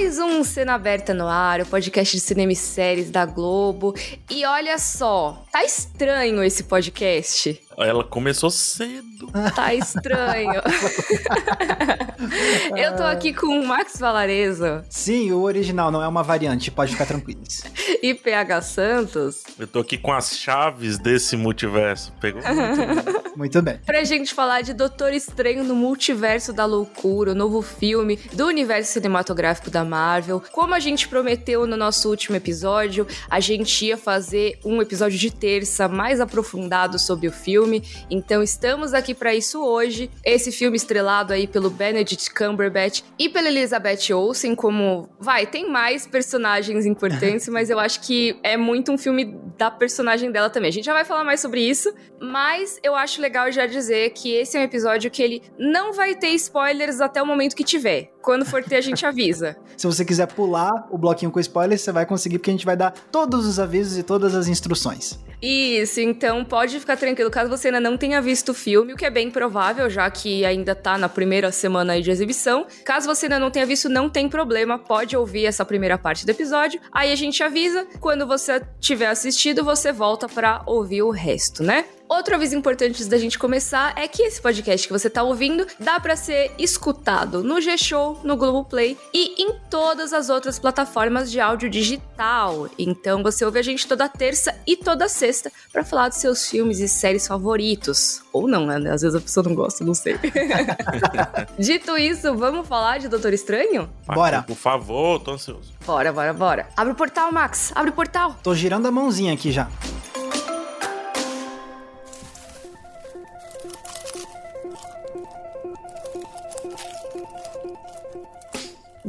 mais um Cena Aberta no Ar, o podcast de cinema e séries da Globo. E olha só, tá estranho esse podcast. Ela começou cedo. Tá estranho. Eu tô aqui com o Max Valarezo. Sim, o original não é uma variante, pode ficar tranquilos. E PH Santos. Eu tô aqui com as chaves desse multiverso. Pegou? Muito, Muito bem. Pra gente falar de Doutor Estranho no Multiverso da Loucura, o novo filme do universo cinematográfico da Marvel. Como a gente prometeu no nosso último episódio, a gente ia fazer um episódio de terça mais aprofundado sobre o filme. Então estamos aqui para isso hoje. Esse filme estrelado aí pelo Benedict Cumberbatch e pela Elizabeth Olsen, como vai, tem mais personagens importantes, mas eu acho que é muito um filme da personagem dela também. A gente já vai falar mais sobre isso, mas eu acho legal já dizer que esse é um episódio que ele não vai ter spoilers até o momento que tiver. Quando for ter, a gente avisa. Se você quiser pular o bloquinho com spoilers, você vai conseguir, porque a gente vai dar todos os avisos e todas as instruções. Isso, então pode ficar tranquilo caso você ainda não tenha visto o filme, o que é bem provável, já que ainda tá na primeira semana de exibição. Caso você ainda não tenha visto, não tem problema, pode ouvir essa primeira parte do episódio. Aí a gente avisa, quando você tiver assistido, você volta para ouvir o resto, né? Outro aviso importante antes da gente começar é que esse podcast que você tá ouvindo dá para ser escutado no G-Show, no Globoplay e em todas as outras plataformas de áudio digital. Então você ouve a gente toda terça e toda sexta para falar dos seus filmes e séries favoritos. Ou não, né? Às vezes a pessoa não gosta, não sei. Dito isso, vamos falar de Doutor Estranho? Bora. Por favor, tô ansioso. Bora, bora, bora. Abre o portal, Max. Abre o portal. Tô girando a mãozinha aqui já.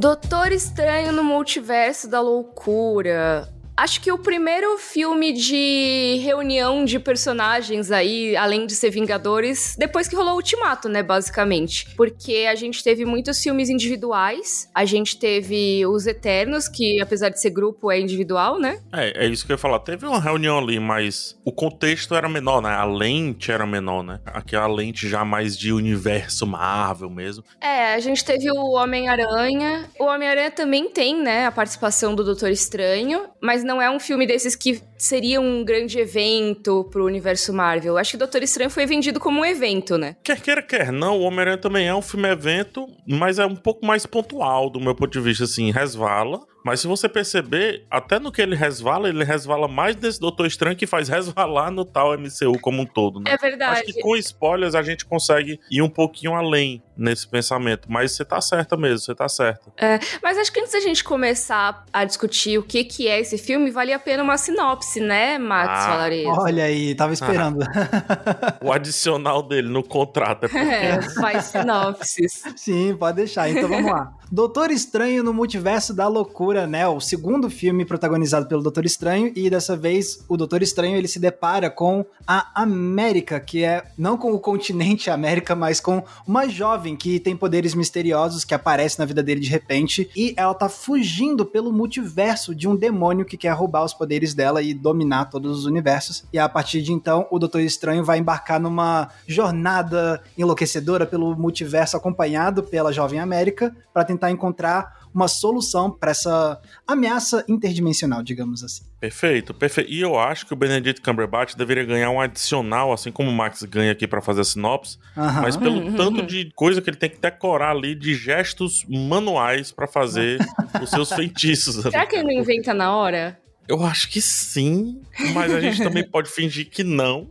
Doutor Estranho no Multiverso da Loucura. Acho que o primeiro filme de reunião de personagens aí, além de ser Vingadores, depois que rolou o Ultimato, né, basicamente. Porque a gente teve muitos filmes individuais, a gente teve os Eternos, que apesar de ser grupo é individual, né? É, é isso que eu ia falar. Teve uma reunião ali, mas o contexto era menor, né? A lente era menor, né? Aqui é a lente já mais de universo Marvel mesmo. É, a gente teve o Homem-Aranha. O Homem-Aranha também tem, né, a participação do Doutor Estranho, mas não é um filme desses que seria um grande evento pro universo Marvel. Acho que Doutor Estranho foi vendido como um evento, né? Quer queira, quer não, o Homem-Aranha também é um filme-evento, mas é um pouco mais pontual do meu ponto de vista, assim, resvala. Mas se você perceber, até no que ele resvala, ele resvala mais nesse Doutor Estranho que faz resvalar no tal MCU como um todo, né? É verdade. Acho que com spoilers a gente consegue ir um pouquinho além nesse pensamento. Mas você tá certa mesmo, você tá certa. É, mas acho que antes da gente começar a discutir o que, que é esse filme, vale a pena uma sinopse, né, Max Ah, Valarezo? Olha aí, tava esperando. O adicional dele no contrato é porque É, faz sinopses. Sim, pode deixar. Então vamos lá. Doutor Estranho no Multiverso da Loucura, né? O segundo filme protagonizado pelo Doutor Estranho e dessa vez o Doutor Estranho ele se depara com a América, que é não com o continente América, mas com uma jovem que tem poderes misteriosos que aparece na vida dele de repente e ela tá fugindo pelo multiverso de um demônio que quer roubar os poderes dela e dominar todos os universos. E a partir de então, o Doutor Estranho vai embarcar numa jornada enlouquecedora pelo multiverso acompanhado pela jovem América para tentar encontrar uma solução para essa ameaça interdimensional, digamos assim. Perfeito, perfeito. E eu acho que o Benedict Cumberbatch deveria ganhar um adicional, assim como o Max ganha aqui pra fazer a sinopse, Aham. mas pelo tanto de coisa que ele tem que decorar ali de gestos manuais pra fazer os seus feitiços. Será que ele não inventa na hora? Eu acho que sim, mas a gente também pode fingir que não.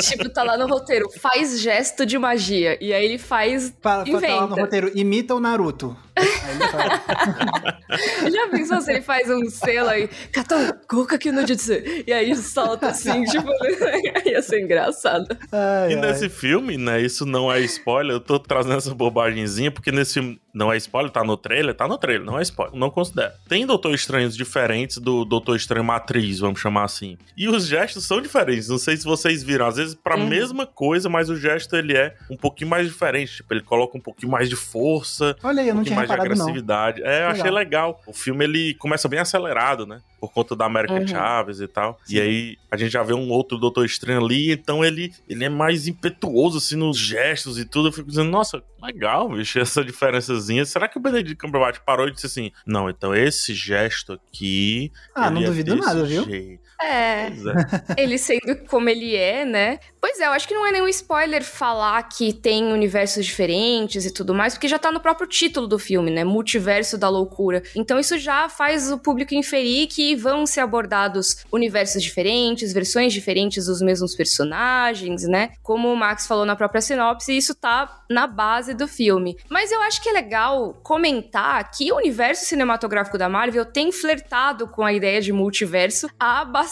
tipo, tá lá no roteiro, faz gesto de magia. E aí ele faz. Para, para tá lá no Inventa. roteiro, imita o Naruto. Aí ele fala, Já pensou se ele faz um selo aí, Kato, Goka aqui no Jutsu. E aí solta assim, tipo, ia ser engraçado. ai, E ai. nesse filme, né, isso não é spoiler, eu tô trazendo essa bobagemzinha, porque nesse filme não é spoiler, tá no trailer, tá no trailer, não é spoiler, não considero. Tem Doutor Estranhos diferentes do Doutor Estranho Matriz, vamos chamar assim. E os gestos são diferentes, não sei se vocês viram, às vezes pra Uhum. mesma coisa, mas o gesto ele é um pouquinho mais diferente, tipo, ele coloca um pouquinho mais de força, Olha aí, eu um não tinha mais de reparado não. agressividade. É, eu achei legal. O filme ele começa bem acelerado, né? por conta da América Uhum. Chaves e tal. Sim. E aí a gente já vê um outro Doutor Estranho ali, então ele, ele é mais impetuoso, assim, nos gestos e tudo. Eu fico dizendo, nossa, legal, bicho, essa diferençazinha. Será que o Benedict Cumberbatch parou e disse assim, não, então esse gesto aqui... Ah, não é duvido nada, viu? Jeito." É, é. ele sendo como ele é, né? Pois é, eu acho que não é nenhum spoiler falar que tem universos diferentes e tudo mais, porque já tá no próprio título do filme, né? Multiverso da loucura. Então isso já faz o público inferir que vão ser abordados universos diferentes, versões diferentes dos mesmos personagens, né? Como o Max falou na própria sinopse, isso tá na base do filme. Mas eu acho que é legal comentar que o universo cinematográfico da Marvel tem flertado com a ideia de multiverso há bastante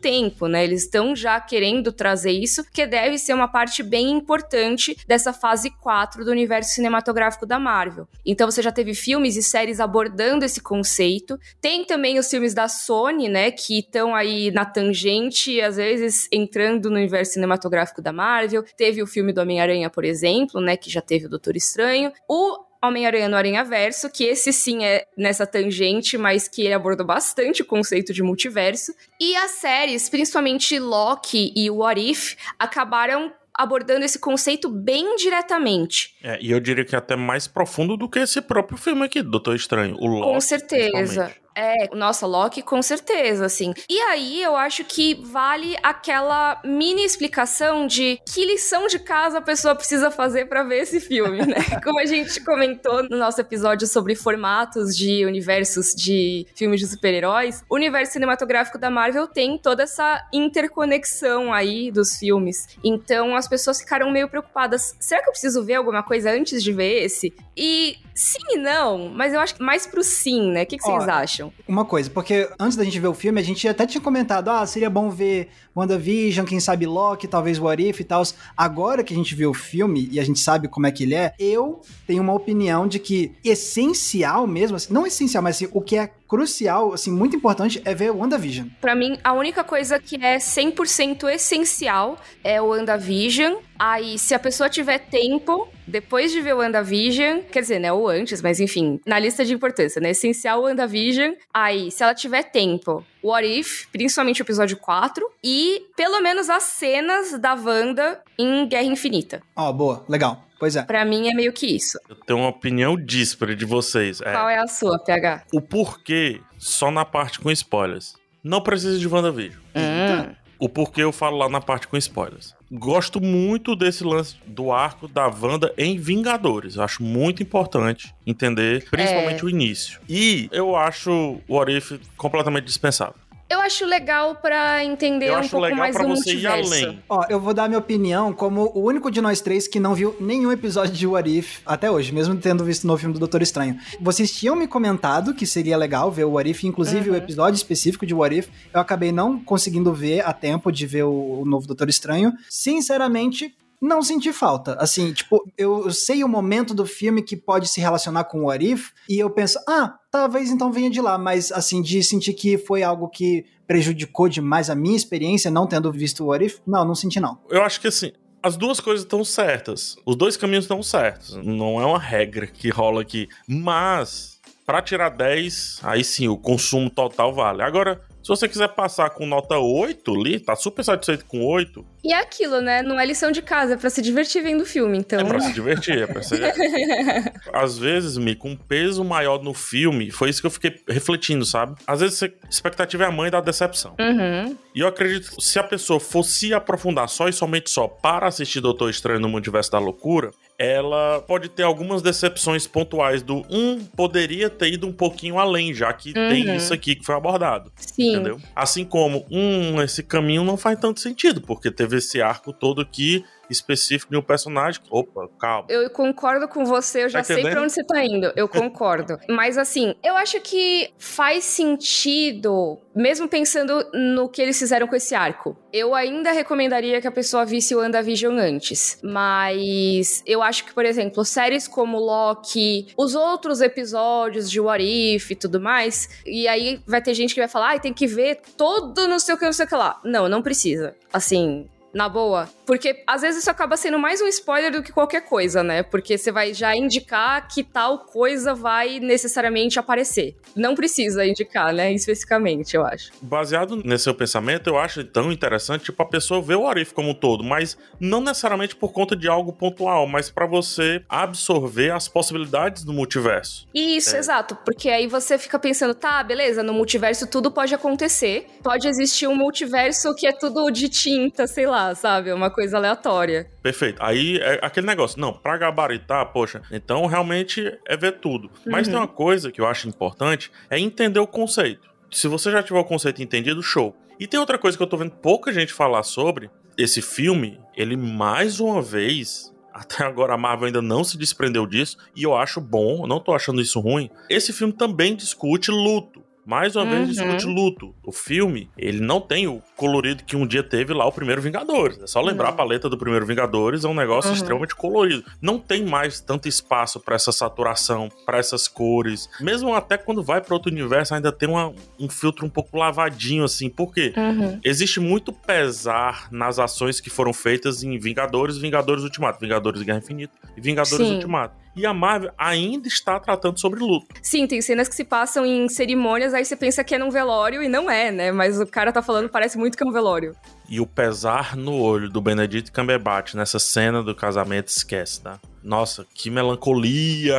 tempo, né? Eles estão já querendo trazer isso, que deve ser uma parte bem importante dessa fase 4 do universo cinematográfico da Marvel. Então você já teve filmes e séries abordando esse conceito. Tem também os filmes da Sony, né, que estão aí na tangente, às vezes entrando no universo cinematográfico da Marvel. Teve o filme do Homem-Aranha, por exemplo, né, que já teve o Doutor Estranho. O Homem-Aranha no Aranha Verso, que esse sim é nessa tangente, mas que ele abordou bastante o conceito de multiverso. E as séries, principalmente Loki e What If, acabaram abordando esse conceito bem diretamente. É, e eu diria que é até mais profundo do que esse próprio filme aqui, Doutor Estranho. O Loki, Com certeza. É, nossa, Loki, com certeza, assim. E aí eu acho que vale aquela mini explicação de que lição de casa a pessoa precisa fazer pra ver esse filme, né? Como a gente comentou no nosso episódio sobre formatos de universos de filmes de super-heróis, o universo cinematográfico da Marvel tem toda essa interconexão aí dos filmes. Então as pessoas ficaram meio preocupadas. Será que eu preciso ver alguma coisa antes de ver esse? E sim e não, mas eu acho que mais pro sim, né? O que, que vocês Ó, acham? Uma coisa, porque antes da gente ver o filme, a gente até tinha comentado, ah, seria bom ver WandaVision, quem sabe Loki, talvez What If e tal. Agora que a gente viu o filme e a gente sabe como é que ele é, eu tenho uma opinião de que essencial mesmo, assim, não essencial, mas assim, o que é crucial, assim, muito importante é ver WandaVision. Pra mim, a única coisa que é 100% essencial é o WandaVision. Aí, se a pessoa tiver tempo, depois de ver o WandaVision, quer dizer, né, ou antes, mas enfim, na lista de importância, né, essencial o WandaVision. Aí, se ela tiver tempo, What If, principalmente o episódio 4, e pelo menos as cenas da Wanda em Guerra Infinita. Ó, boa, legal. Pois é. Pra mim é meio que isso. Eu tenho uma opinião díspara de vocês. É, Qual é a sua, PH? O porquê, só na parte com spoilers. Não precisa de WandaVision. Hum. O porquê eu falo lá na parte com spoilers. Gosto muito desse lance do arco da Wanda em Vingadores. Eu acho muito importante entender, principalmente É. o início. E eu acho o What If completamente dispensável. Eu acho legal pra entender eu um pouco legal mais pra do você ir multiverso. além. Ó, eu vou dar minha opinião como o único de nós três que não viu nenhum episódio de What If até hoje, mesmo tendo visto no filme do Doutor Estranho. Vocês tinham me comentado que seria legal ver o What If, inclusive Uhum. o episódio específico de What If, eu acabei não conseguindo ver a tempo de ver o, o novo Doutor Estranho. Sinceramente, não senti falta. Assim, tipo, eu, sei o momento do filme que pode se relacionar com o What If, e eu penso, ah, talvez então venha de lá, mas assim, de sentir que foi algo que prejudicou demais a minha experiência, não tendo visto o What If, não, não senti não. Eu acho que assim, as duas coisas estão certas. Os dois caminhos estão certos. Não é uma regra que rola aqui. Mas, pra tirar 10, aí sim, o consumo total vale. Agora, se você quiser passar com nota 8 ali, tá super satisfeito com 8, E é aquilo, né? Não é lição de casa, é pra se divertir vendo o filme, então. é pra se divertir, é pra ser. Às vezes, Mi, com um peso maior no filme, foi isso que eu fiquei refletindo, sabe? Às vezes, a expectativa é a mãe da decepção. Uhum. E eu acredito que se a pessoa fosse se aprofundar só e somente só para assistir Doutor Estranho no Multiverso da Loucura, ela pode ter algumas decepções pontuais do um poderia ter ido um pouquinho além, já que tem Uhum. isso aqui que foi abordado. Sim. Entendeu? Assim como, um, esse caminho não faz tanto sentido, porque teve esse arco todo aqui específico de um personagem. Opa, calma. Eu concordo com você, eu já Tá sei pra onde você tá indo. Eu concordo. Mas assim, eu acho que faz sentido, mesmo pensando no que eles fizeram com esse arco. Eu ainda recomendaria que a pessoa visse o WandaVision antes. Mas eu acho que, por exemplo, séries como Loki, os outros episódios de What If e tudo mais, e aí vai ter gente que vai falar, ai, tem que ver todo não sei o que, não sei o que lá. Não, não precisa. Assim, Na boa. Porque às vezes isso acaba sendo mais um spoiler do que qualquer coisa, né? Porque você vai já indicar que tal coisa vai necessariamente aparecer. Não precisa indicar, né? Especificamente, eu acho. Baseado nesse seu pensamento, eu acho tão interessante, tipo, a pessoa vê o Arif como um todo, mas não necessariamente por conta de algo pontual, mas para você absorver as possibilidades do multiverso. Isso, é. exato. Porque aí você fica pensando, tá, beleza, no multiverso tudo pode acontecer. Pode existir um multiverso que é tudo de tinta, sei lá lá, sabe? É uma coisa aleatória. Perfeito. Aí é aquele negócio, não, pra gabaritar, poxa, então realmente é ver tudo. Mas uhum. tem uma coisa que eu acho importante, é entender o conceito. Se você já tiver o conceito entendido, show. E tem outra coisa que eu tô vendo pouca gente falar sobre, esse filme, ele mais uma vez até agora a Marvel ainda não se desprendeu disso, e eu acho bom, não tô achando isso ruim. Esse filme também discute luto mais uma uhum. vez discute luto. O filme, ele não tem o colorido que um dia teve lá o primeiro Vingadores. É só lembrar uhum. a paleta do primeiro Vingadores, é um negócio uhum. extremamente colorido. Não tem mais tanto espaço para essa saturação, para essas cores. Mesmo até quando vai para outro universo, ainda tem uma, um filtro um pouco lavadinho assim. Por quê? Uhum. Existe muito pesar nas ações que foram feitas em Vingadores, Vingadores Ultimato, Vingadores Guerra Infinita e Vingadores Sim. Ultimato. E a Marvel ainda está tratando sobre luto. Sim, tem cenas que se passam em cerimônias, aí você pensa que é num velório e não é, né? Mas o cara tá falando, parece muito que é um velório. E o pesar no olho do Benedict Cumberbatch nessa cena do casamento, esquece, tá? Nossa, que melancolia!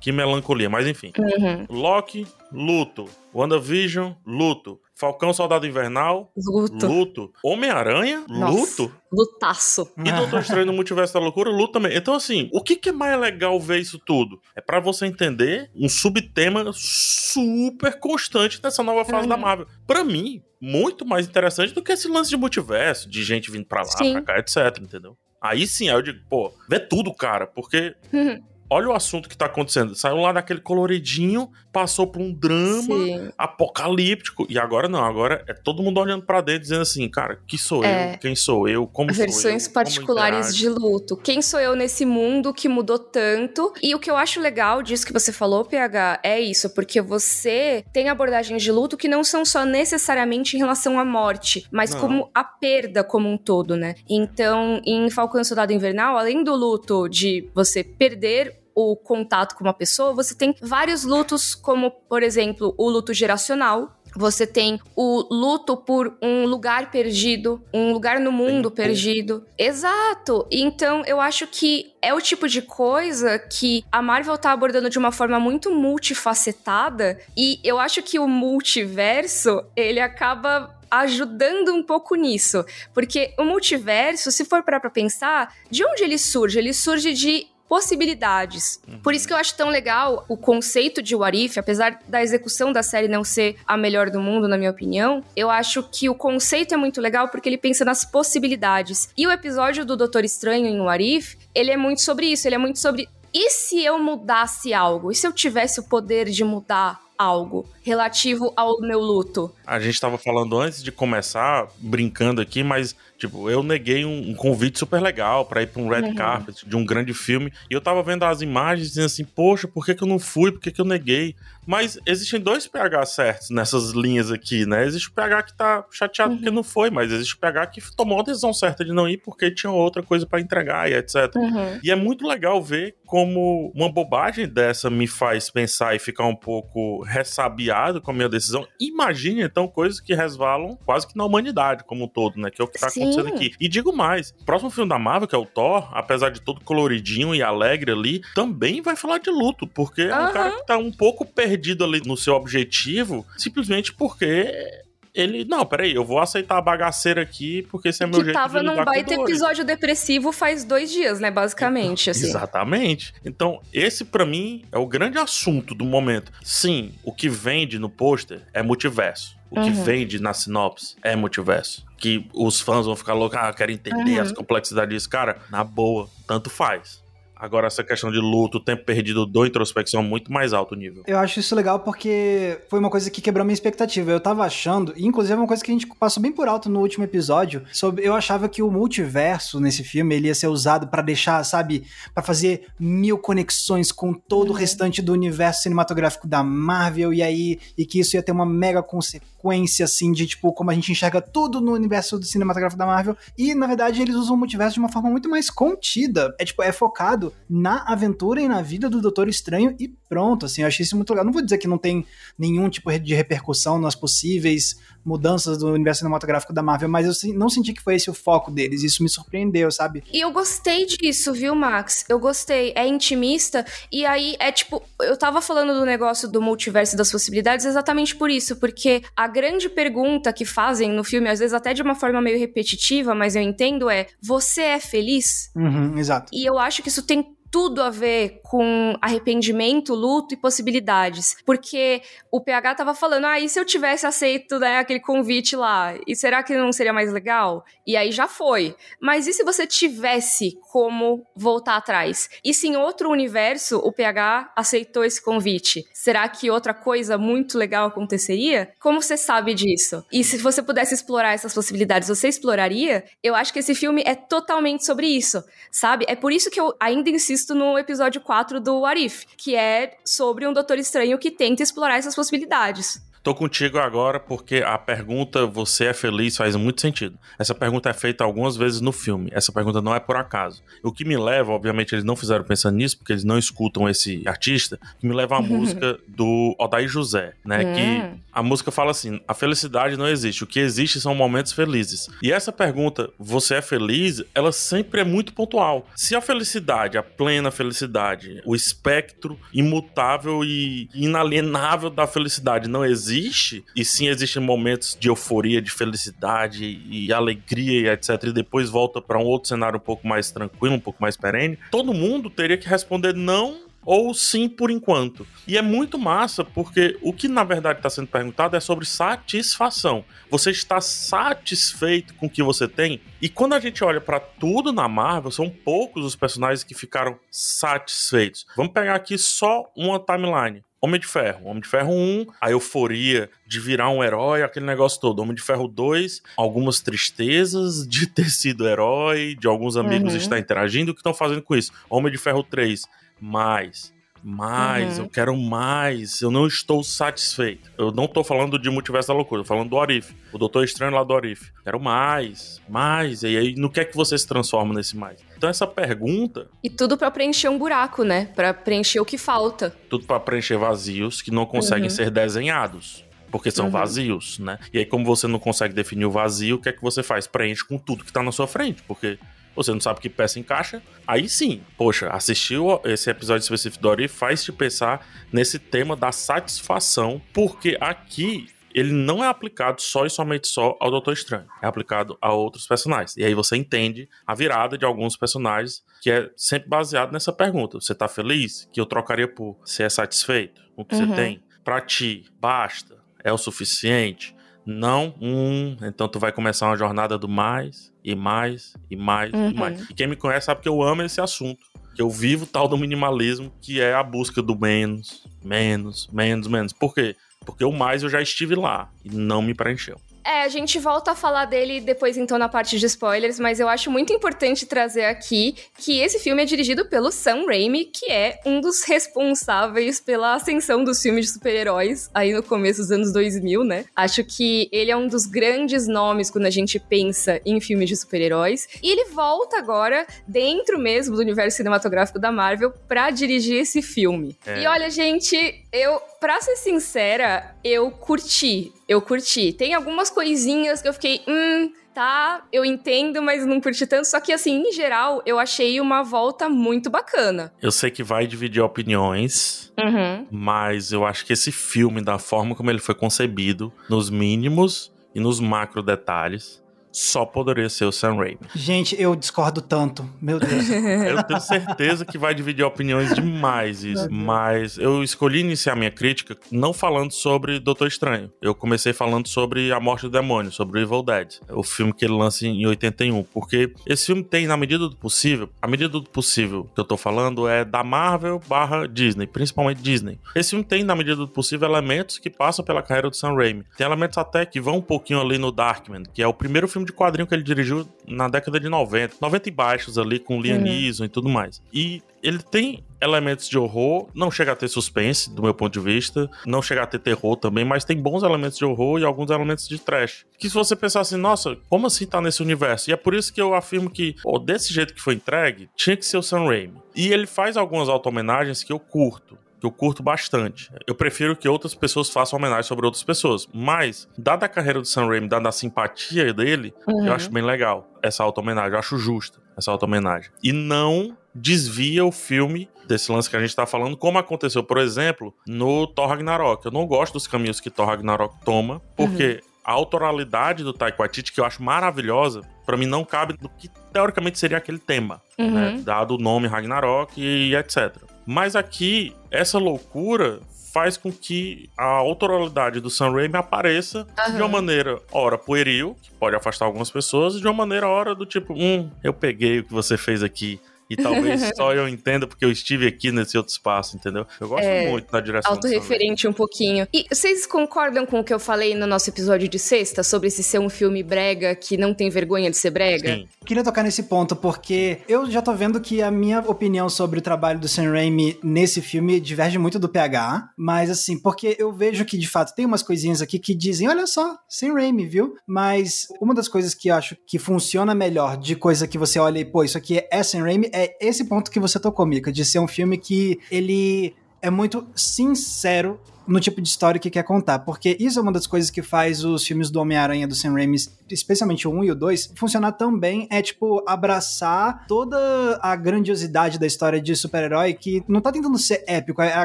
Que melancolia, mas enfim. Uhum. Loki, luto. WandaVision, luto. Falcão Soldado Invernal. Luto. Luto. Homem-Aranha, luto. Lutaço. E Doutor Estranho no Multiverso da Loucura, luto também. Então, assim, o que, que é mais legal ver isso tudo? É para você entender um subtema super constante dessa nova fase uhum. da Marvel. Para mim, muito mais interessante do que esse lance de multiverso, de gente vindo pra lá, Sim. pra cá, etc, entendeu? Aí sim, aí eu digo, pô, vê tudo, cara, porque uhum olha o assunto que tá acontecendo. Saiu lá daquele coloridinho, passou por um drama Sim. apocalíptico. E agora não, agora é todo mundo olhando para dentro dizendo assim, cara, que sou é. eu? Quem sou eu? Como Versões sou eu? particulares de luto. Quem sou eu nesse mundo que mudou tanto? E o que eu acho legal disso que você falou, PH, é isso, porque você tem abordagens de luto que não são só necessariamente em relação à morte, mas não. como a perda como um todo, né? Então, em Falcão Soldado Invernal, além do luto de você perder o contato com uma pessoa, você tem vários lutos, como, por exemplo, o luto geracional, você tem o luto por um lugar perdido, um lugar no mundo perdido. Exato. Então, eu acho que é o tipo de coisa que a Marvel tá abordando de uma forma muito multifacetada e eu acho que o multiverso, ele acaba ajudando um pouco nisso, porque o multiverso, se for para pensar, de onde ele surge? Ele surge de possibilidades. Uhum. Por isso que eu acho tão legal o conceito de Warif, apesar da execução da série não ser a melhor do mundo, na minha opinião, eu acho que o conceito é muito legal porque ele pensa nas possibilidades. E o episódio do Doutor Estranho em Warif, ele é muito sobre isso, ele é muito sobre e se eu mudasse algo? E se eu tivesse o poder de mudar algo relativo ao meu luto? A gente estava falando antes de começar, brincando aqui, mas Tipo, eu neguei um, um convite super legal para ir pra um red uhum. carpet de um grande filme. E eu tava vendo as imagens dizendo assim, poxa, por que, que eu não fui? Por que, que eu neguei? Mas existem dois PH certos nessas linhas aqui, né? Existe o PH que tá chateado uhum. porque não foi, mas existe o PH que tomou a decisão certa de não ir porque tinha outra coisa para entregar e etc. Uhum. E é muito legal ver como uma bobagem dessa me faz pensar e ficar um pouco ressabiado com a minha decisão. Imagine, então, coisas que resvalam quase que na humanidade como um todo, né? Que é o que tá Sim. Acontecendo aqui. E digo mais, o próximo filme da Marvel, que é o Thor, apesar de todo coloridinho e alegre ali, também vai falar de luto, porque uhum. é um cara que tá um pouco perdido ali no seu objetivo, simplesmente porque ele, não, peraí, eu vou aceitar a bagaceira aqui, porque esse é meu que jeito tava de num baita episódio depressivo faz dois dias, né, basicamente, assim. Exatamente. Então, esse para mim é o grande assunto do momento. Sim, o que vende no pôster é multiverso. O que uhum. vende na sinopse é multiverso. Que os fãs vão ficar loucos, ah, quero entender uhum. as complexidades disso. Cara, na boa, tanto faz Agora, essa questão de luto, tempo perdido do introspecção, é muito mais alto nível. Eu acho isso legal porque foi uma coisa que quebrou minha expectativa. Eu tava achando, e inclusive é uma coisa que a gente passou bem por alto no último episódio, sobre eu achava que o multiverso nesse filme ele ia ser usado para deixar, sabe, para fazer mil conexões com todo o restante do universo cinematográfico da Marvel e aí e que isso ia ter uma mega consequência assim de tipo como a gente enxerga tudo no universo do cinematográfico da Marvel. E na verdade eles usam o multiverso de uma forma muito mais contida. É tipo, é focado na aventura e na vida do Doutor Estranho e pronto, assim, eu achei isso muito legal. Não vou dizer que não tem nenhum tipo de repercussão nas possíveis mudanças do universo cinematográfico da Marvel, mas eu não senti que foi esse o foco deles. Isso me surpreendeu, sabe? E eu gostei disso, viu, Max? Eu gostei. É intimista. E aí é tipo, eu tava falando do negócio do multiverso das possibilidades exatamente por isso, porque a grande pergunta que fazem no filme, às vezes até de uma forma meio repetitiva, mas eu entendo, é: você é feliz? Uhum, exato. E eu acho que isso tem tudo a ver com arrependimento, luto e possibilidades. Porque o PH tava falando, ah, e se eu tivesse aceito né, aquele convite lá? E será que não seria mais legal? E aí já foi. Mas e se você tivesse como voltar atrás? E se em outro universo o PH aceitou esse convite? Será que outra coisa muito legal aconteceria? Como você sabe disso? E se você pudesse explorar essas possibilidades, você exploraria? Eu acho que esse filme é totalmente sobre isso, sabe? É por isso que eu ainda insisto visto no episódio 4 do Arif, que é sobre um Doutor Estranho que tenta explorar essas possibilidades. Tô contigo agora porque a pergunta você é feliz faz muito sentido. Essa pergunta é feita algumas vezes no filme. Essa pergunta não é por acaso. O que me leva, obviamente, eles não fizeram pensando nisso, porque eles não escutam esse artista, que me leva à música do Odaí José, né? Que hum. a música fala assim: a felicidade não existe, o que existe são momentos felizes. E essa pergunta, você é feliz, ela sempre é muito pontual. Se a felicidade, a plena felicidade, o espectro imutável e inalienável da felicidade não existe, existe, e sim existem momentos de euforia, de felicidade e alegria e etc, e depois volta para um outro cenário um pouco mais tranquilo, um pouco mais perene, todo mundo teria que responder não ou sim por enquanto. E é muito massa porque o que na verdade está sendo perguntado é sobre satisfação. Você está satisfeito com o que você tem? E quando a gente olha para tudo na Marvel, são poucos os personagens que ficaram satisfeitos. Vamos pegar aqui só uma timeline. Homem de Ferro. Homem de Ferro 1, a euforia de virar um herói, aquele negócio todo. Homem de Ferro 2, algumas tristezas de ter sido herói, de alguns amigos uhum. estar interagindo, o que estão fazendo com isso. Homem de Ferro 3, mais mais, uhum. eu quero mais, eu não estou satisfeito. Eu não estou falando de Multiverso da Loucura, eu falando do Arif, o Doutor Estranho lá do Arif. Quero mais, mais, e aí no que é que você se transforma nesse mais? Então essa pergunta... E tudo para preencher um buraco, né? Para preencher o que falta. Tudo para preencher vazios que não conseguem uhum. ser desenhados porque são uhum. vazios, né? E aí, como você não consegue definir o vazio, o que é que você faz? Preenche com tudo que tá na sua frente, porque você não sabe que peça encaixa, aí sim, poxa, assistiu esse episódio específico do Ori faz te pensar nesse tema da satisfação, porque aqui ele não é aplicado só e somente só ao Doutor Estranho, é aplicado a outros personagens. E aí você entende a virada de alguns personagens, que é sempre baseado nessa pergunta: você tá feliz? Que eu trocaria por você é satisfeito com o que uhum. você tem? Pra ti, basta? É o suficiente? Não, hum, então tu vai começar uma jornada do mais e mais e mais uhum. e mais. E quem me conhece sabe que eu amo esse assunto. Que eu vivo tal do minimalismo, que é a busca do menos, menos, menos, menos. Por quê? Porque o mais eu já estive lá e não me preencheu. É, a gente volta a falar dele depois, então, na parte de spoilers, mas eu acho muito importante trazer aqui que esse filme é dirigido pelo Sam Raimi, que é um dos responsáveis pela ascensão dos filmes de super-heróis aí no começo dos anos 2000, né? Acho que ele é um dos grandes nomes quando a gente pensa em filmes de super-heróis. E ele volta agora, dentro mesmo do universo cinematográfico da Marvel, para dirigir esse filme. É. E olha, gente, eu, pra ser sincera, eu curti eu curti. Tem algumas coisinhas que eu fiquei, hum, tá, eu entendo, mas não curti tanto. Só que, assim, em geral, eu achei uma volta muito bacana. Eu sei que vai dividir opiniões, uhum. mas eu acho que esse filme, da forma como ele foi concebido, nos mínimos e nos macro detalhes, só poderia ser o Sam Raimi. Gente, eu discordo tanto. Meu Deus. eu tenho certeza que vai dividir opiniões demais isso. Mas eu escolhi iniciar minha crítica não falando sobre Doutor Estranho. Eu comecei falando sobre A Morte do Demônio, sobre Evil Dead. O filme que ele lança em 81. Porque esse filme tem, na medida do possível, a medida do possível que eu tô falando é da Marvel barra Disney, principalmente Disney. Esse filme tem, na medida do possível, elementos que passam pela carreira do Sam Raimi. Tem elementos até que vão um pouquinho ali no Darkman, que é o primeiro filme de quadrinho que ele dirigiu na década de 90. 90 e baixos ali, com Liam uhum. Neeson e tudo mais. E ele tem elementos de horror, não chega a ter suspense, do meu ponto de vista, não chega a ter terror também, mas tem bons elementos de horror e alguns elementos de trash. Que se você pensar assim, nossa, como assim tá nesse universo? E é por isso que eu afirmo que, desse jeito que foi entregue, tinha que ser o Sam Raimi. E ele faz algumas auto-homenagens que eu curto que eu curto bastante. Eu prefiro que outras pessoas façam homenagem sobre outras pessoas. Mas, dada a carreira do Sam Raimi, dada a simpatia dele, uhum. eu acho bem legal essa auto-homenagem. Eu acho justa essa auto-homenagem. E não desvia o filme desse lance que a gente tá falando, como aconteceu, por exemplo, no Thor Ragnarok. Eu não gosto dos caminhos que Thor Ragnarok toma, porque uhum. a autoralidade do Taika Waititi, que eu acho maravilhosa, para mim não cabe no que teoricamente seria aquele tema, uhum. né? Dado o nome Ragnarok e etc. Mas aqui, essa loucura faz com que a autoralidade do Sam Raimi apareça uhum. de uma maneira, ora, pueril, que pode afastar algumas pessoas, e de uma maneira, ora, do tipo, hum, eu peguei o que você fez aqui e talvez só eu entenda porque eu estive aqui nesse outro espaço, entendeu? Eu gosto é, muito da direção. Autorreferente um pouquinho. E vocês concordam com o que eu falei no nosso episódio de sexta sobre esse ser um filme brega que não tem vergonha de ser brega? Sim. Queria tocar nesse ponto porque eu já tô vendo que a minha opinião sobre o trabalho do Sam Raimi nesse filme diverge muito do PH, mas assim, porque eu vejo que de fato tem umas coisinhas aqui que dizem, olha só, Sam Raimi, viu? Mas uma das coisas que eu acho que funciona melhor de coisa que você olha e, pô, isso aqui é Sam Raimi, é esse ponto que você tocou, Mika, de ser um filme que ele é muito sincero no tipo de história que quer contar, porque isso é uma das coisas que faz os filmes do Homem-Aranha do Sam Raimi, especialmente o 1 e o 2, funcionar tão bem, é tipo abraçar toda a grandiosidade da história de super-herói que não tá tentando ser épico, é a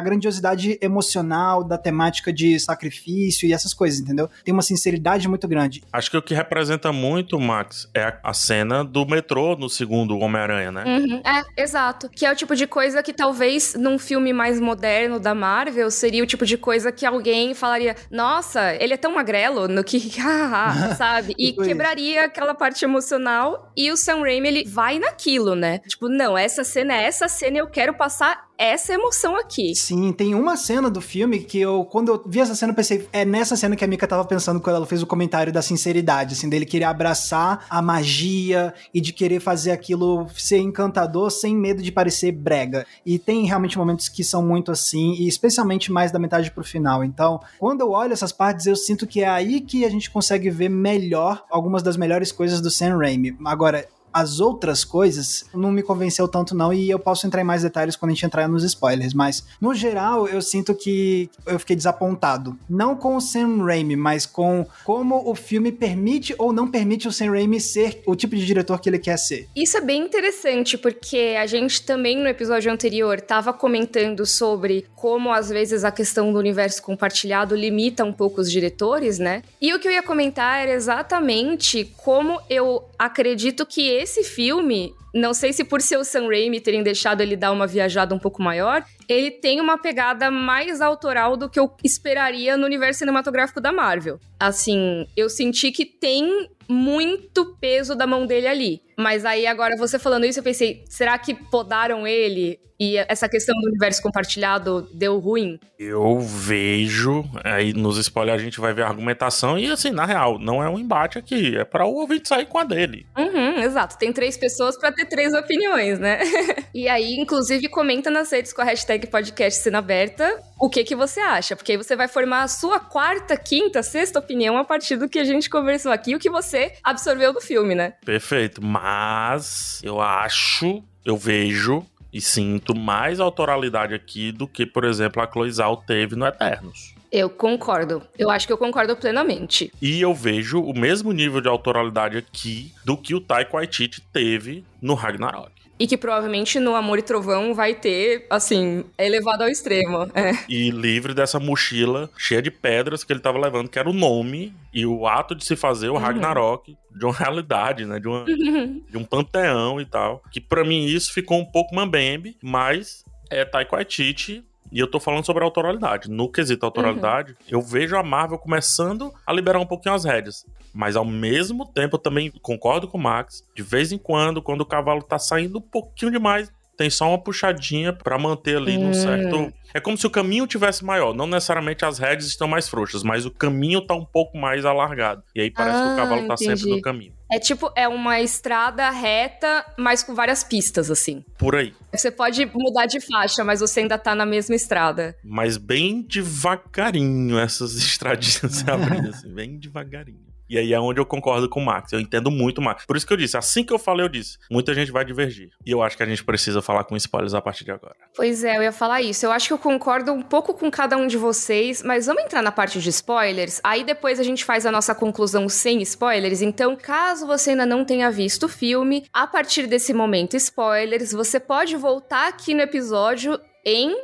grandiosidade emocional da temática de sacrifício e essas coisas, entendeu? Tem uma sinceridade muito grande. Acho que o que representa muito, Max, é a cena do metrô no segundo Homem-Aranha, né? Uhum. É, exato. Que é o tipo de coisa que talvez num filme mais moderno da Marvel seria o tipo de coisa coisa que alguém falaria, nossa, ele é tão magrelo, no que, sabe? E quebraria aquela parte emocional. E o Sam Raimi, ele vai naquilo, né? Tipo, não, essa cena é essa cena, eu quero passar essa emoção aqui. Sim, tem uma cena do filme que eu, quando eu vi essa cena, eu pensei, é nessa cena que a Mika tava pensando quando ela fez o comentário da sinceridade, assim, dele querer abraçar a magia e de querer fazer aquilo ser encantador sem medo de parecer brega. E tem realmente momentos que são muito assim, e especialmente mais da metade pro final. Então, quando eu olho essas partes, eu sinto que é aí que a gente consegue ver melhor algumas das melhores coisas do Sam Raimi. Agora, as outras coisas não me convenceu tanto não e eu posso entrar em mais detalhes quando a gente entrar nos spoilers, mas no geral eu sinto que eu fiquei desapontado, não com o Sam Raimi, mas com como o filme permite ou não permite o Sam Raimi ser o tipo de diretor que ele quer ser. Isso é bem interessante porque a gente também no episódio anterior estava comentando sobre como às vezes a questão do universo compartilhado limita um pouco os diretores, né? E o que eu ia comentar era exatamente como eu acredito que esse filme, não sei se por ser o Sam Raimi terem deixado ele dar uma viajada um pouco maior, ele tem uma pegada mais autoral do que eu esperaria no universo cinematográfico da Marvel. Assim, eu senti que tem muito peso da mão dele ali. Mas aí agora você falando isso, eu pensei, será que podaram ele e essa questão do universo compartilhado deu ruim? Eu vejo, aí nos spoilers a gente vai ver a argumentação e assim, na real, não é um embate aqui, é para o ouvinte sair com a dele. Uhum, exato, tem três pessoas para ter três opiniões, né? e aí, inclusive, comenta nas redes com a hashtag podcast Cena Aberta o que que você acha, porque aí você vai formar a sua quarta, quinta, sexta opinião a partir do que a gente conversou aqui, o que você absorveu do filme, né? Perfeito, mas eu acho, eu vejo e sinto mais autoralidade aqui do que, por exemplo, a Chloe Zhao teve no Eternos. Eu concordo. Eu acho que eu concordo plenamente. E eu vejo o mesmo nível de autoralidade aqui do que o Taika Waititi teve no Ragnarok. e que provavelmente no Amor e Trovão vai ter, assim, elevado ao extremo. É. E livre dessa mochila cheia de pedras que ele tava levando, que era o nome e o ato de se fazer o uhum. Ragnarok de uma realidade, né? De, uma, de um panteão e tal. Que para mim isso ficou um pouco mambembe, mas é Taika Waititi e eu tô falando sobre a autoralidade. No quesito autoralidade, uhum. eu vejo a Marvel começando a liberar um pouquinho as rédeas. Mas ao mesmo tempo, eu também concordo com o Max. De vez em quando, quando o cavalo tá saindo um pouquinho demais, tem só uma puxadinha para manter ali hum. num certo. É como se o caminho tivesse maior. Não necessariamente as rédeas estão mais frouxas, mas o caminho tá um pouco mais alargado. E aí parece ah, que o cavalo tá entendi. sempre no caminho. É tipo, é uma estrada reta, mas com várias pistas, assim. Por aí. Você pode mudar de faixa, mas você ainda tá na mesma estrada. Mas bem devagarinho essas estradinhas se abrindo, assim, bem devagarinho. E aí é onde eu concordo com o Max. Eu entendo muito o Max. Por isso que eu disse, assim que eu falei, eu disse, muita gente vai divergir. E eu acho que a gente precisa falar com spoilers a partir de agora. Pois é, eu ia falar isso. Eu acho que eu concordo um pouco com cada um de vocês, mas vamos entrar na parte de spoilers. Aí depois a gente faz a nossa conclusão sem spoilers. Então, caso você ainda não tenha visto o filme, a partir desse momento, spoilers, você pode voltar aqui no episódio em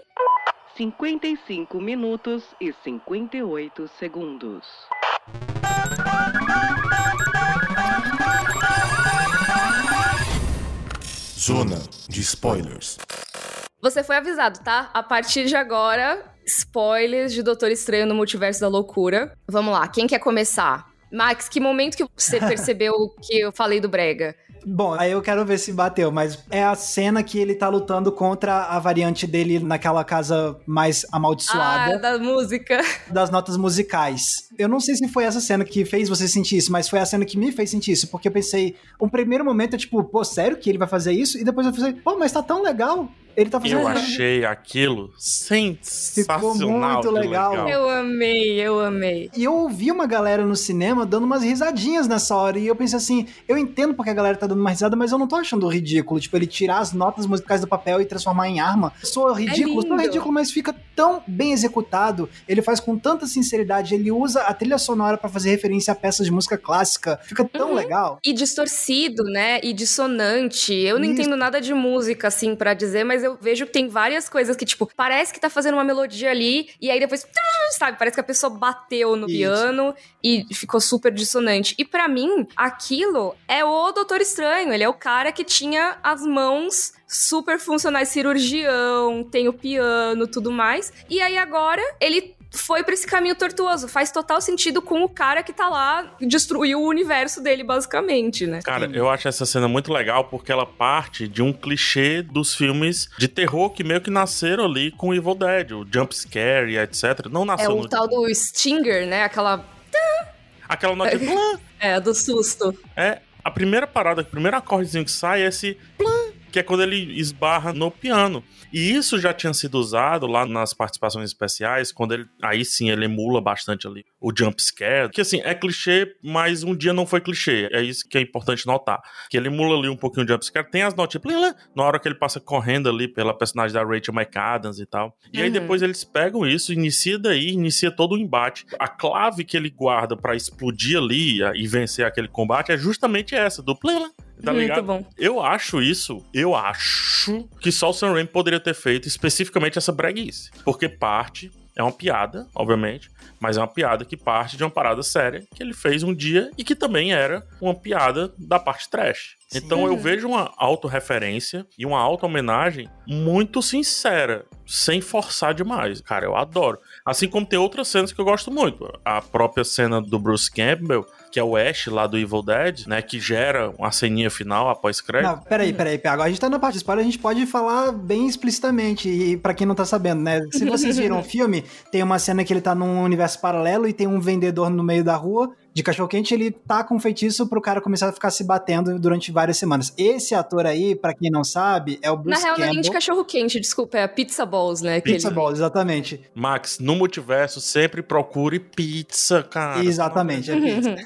55 minutos e 58 segundos. Zona de spoilers. Você foi avisado, tá? A partir de agora, spoilers de Doutor Estranho no Multiverso da Loucura. Vamos lá, quem quer começar? Max, que momento que você percebeu que eu falei do Brega? Bom, aí eu quero ver se bateu, mas é a cena que ele tá lutando contra a variante dele naquela casa mais amaldiçoada. Ah, da música. Das notas musicais. Eu não sei se foi essa cena que fez você sentir isso, mas foi a cena que me fez sentir isso, porque eu pensei, um primeiro momento é tipo, pô, sério que ele vai fazer isso? E depois eu pensei, pô, mas tá tão legal. Ele tá fazendo. Eu achei aquilo sensacional. Ficou muito legal. legal. Eu amei, eu amei. E eu ouvi uma galera no cinema dando umas risadinhas nessa hora. E eu pensei assim: eu entendo porque a galera tá dando uma risada, mas eu não tô achando ridículo. Tipo, ele tirar as notas musicais do papel e transformar em arma. Sou ridículo, é não é ridículo, mas fica tão bem executado. Ele faz com tanta sinceridade. Ele usa a trilha sonora para fazer referência a peças de música clássica. Fica tão uhum. legal. E distorcido, né? E dissonante. Eu não Isso. entendo nada de música, assim, para dizer, mas eu vejo que tem várias coisas que, tipo, parece que tá fazendo uma melodia ali, e aí depois, sabe, parece que a pessoa bateu no Isso. piano e ficou super dissonante. E para mim, aquilo é o Doutor Estranho. Ele é o cara que tinha as mãos super funcionais, cirurgião, tem o piano, tudo mais. E aí agora ele foi para esse caminho tortuoso. Faz total sentido com o cara que tá lá, destruiu o universo dele, basicamente, né? Cara, eu acho essa cena muito legal porque ela parte de um clichê dos filmes de terror que meio que nasceram ali com Evil Dead, o jump scare etc. Não nasceu É o no... tal do Stinger, né? Aquela. Aquela nota. é, do susto. É, a primeira parada, o primeiro acordezinho que sai é esse. Que é quando ele esbarra no piano. E isso já tinha sido usado lá nas participações especiais, quando ele. Aí sim ele emula bastante ali o jump scare. Que assim, é clichê, mas um dia não foi clichê. É isso que é importante notar. Que ele emula ali um pouquinho o jump scare. Tem as notas na hora que ele passa correndo ali pela personagem da Rachel McAdams e tal. E uhum. aí depois eles pegam isso, inicia daí, inicia todo o embate. A clave que ele guarda para explodir ali e vencer aquele combate é justamente essa, do Tá Muito ligado? bom. Eu acho isso, eu acho que só o Sam Raimi poderia ter feito especificamente essa breguice. Porque parte, é uma piada, obviamente, mas é uma piada que parte de uma parada séria que ele fez um dia e que também era uma piada da parte trash. Sim. Então eu vejo uma autorreferência e uma auto-homenagem muito sincera, sem forçar demais. Cara, eu adoro. Assim como tem outras cenas que eu gosto muito. A própria cena do Bruce Campbell, que é o Ash lá do Evil Dead, né? Que gera uma ceninha final após crédito. Não, peraí, peraí, Agora a gente tá na parte de spoiler, a gente pode falar bem explicitamente, e para quem não tá sabendo, né? Se vocês viram o filme, tem uma cena que ele tá num universo paralelo e tem um vendedor no meio da rua de cachorro-quente, ele tá com um feitiço pro cara começar a ficar se batendo durante várias semanas. Esse ator aí, para quem não sabe, é o Bruce Na real, Campbell. não é nem de cachorro-quente, desculpa, é a Pizza Balls, né? Pizza Balls, exatamente. Max, no multiverso, sempre procure pizza, cara. Exatamente, é pizza.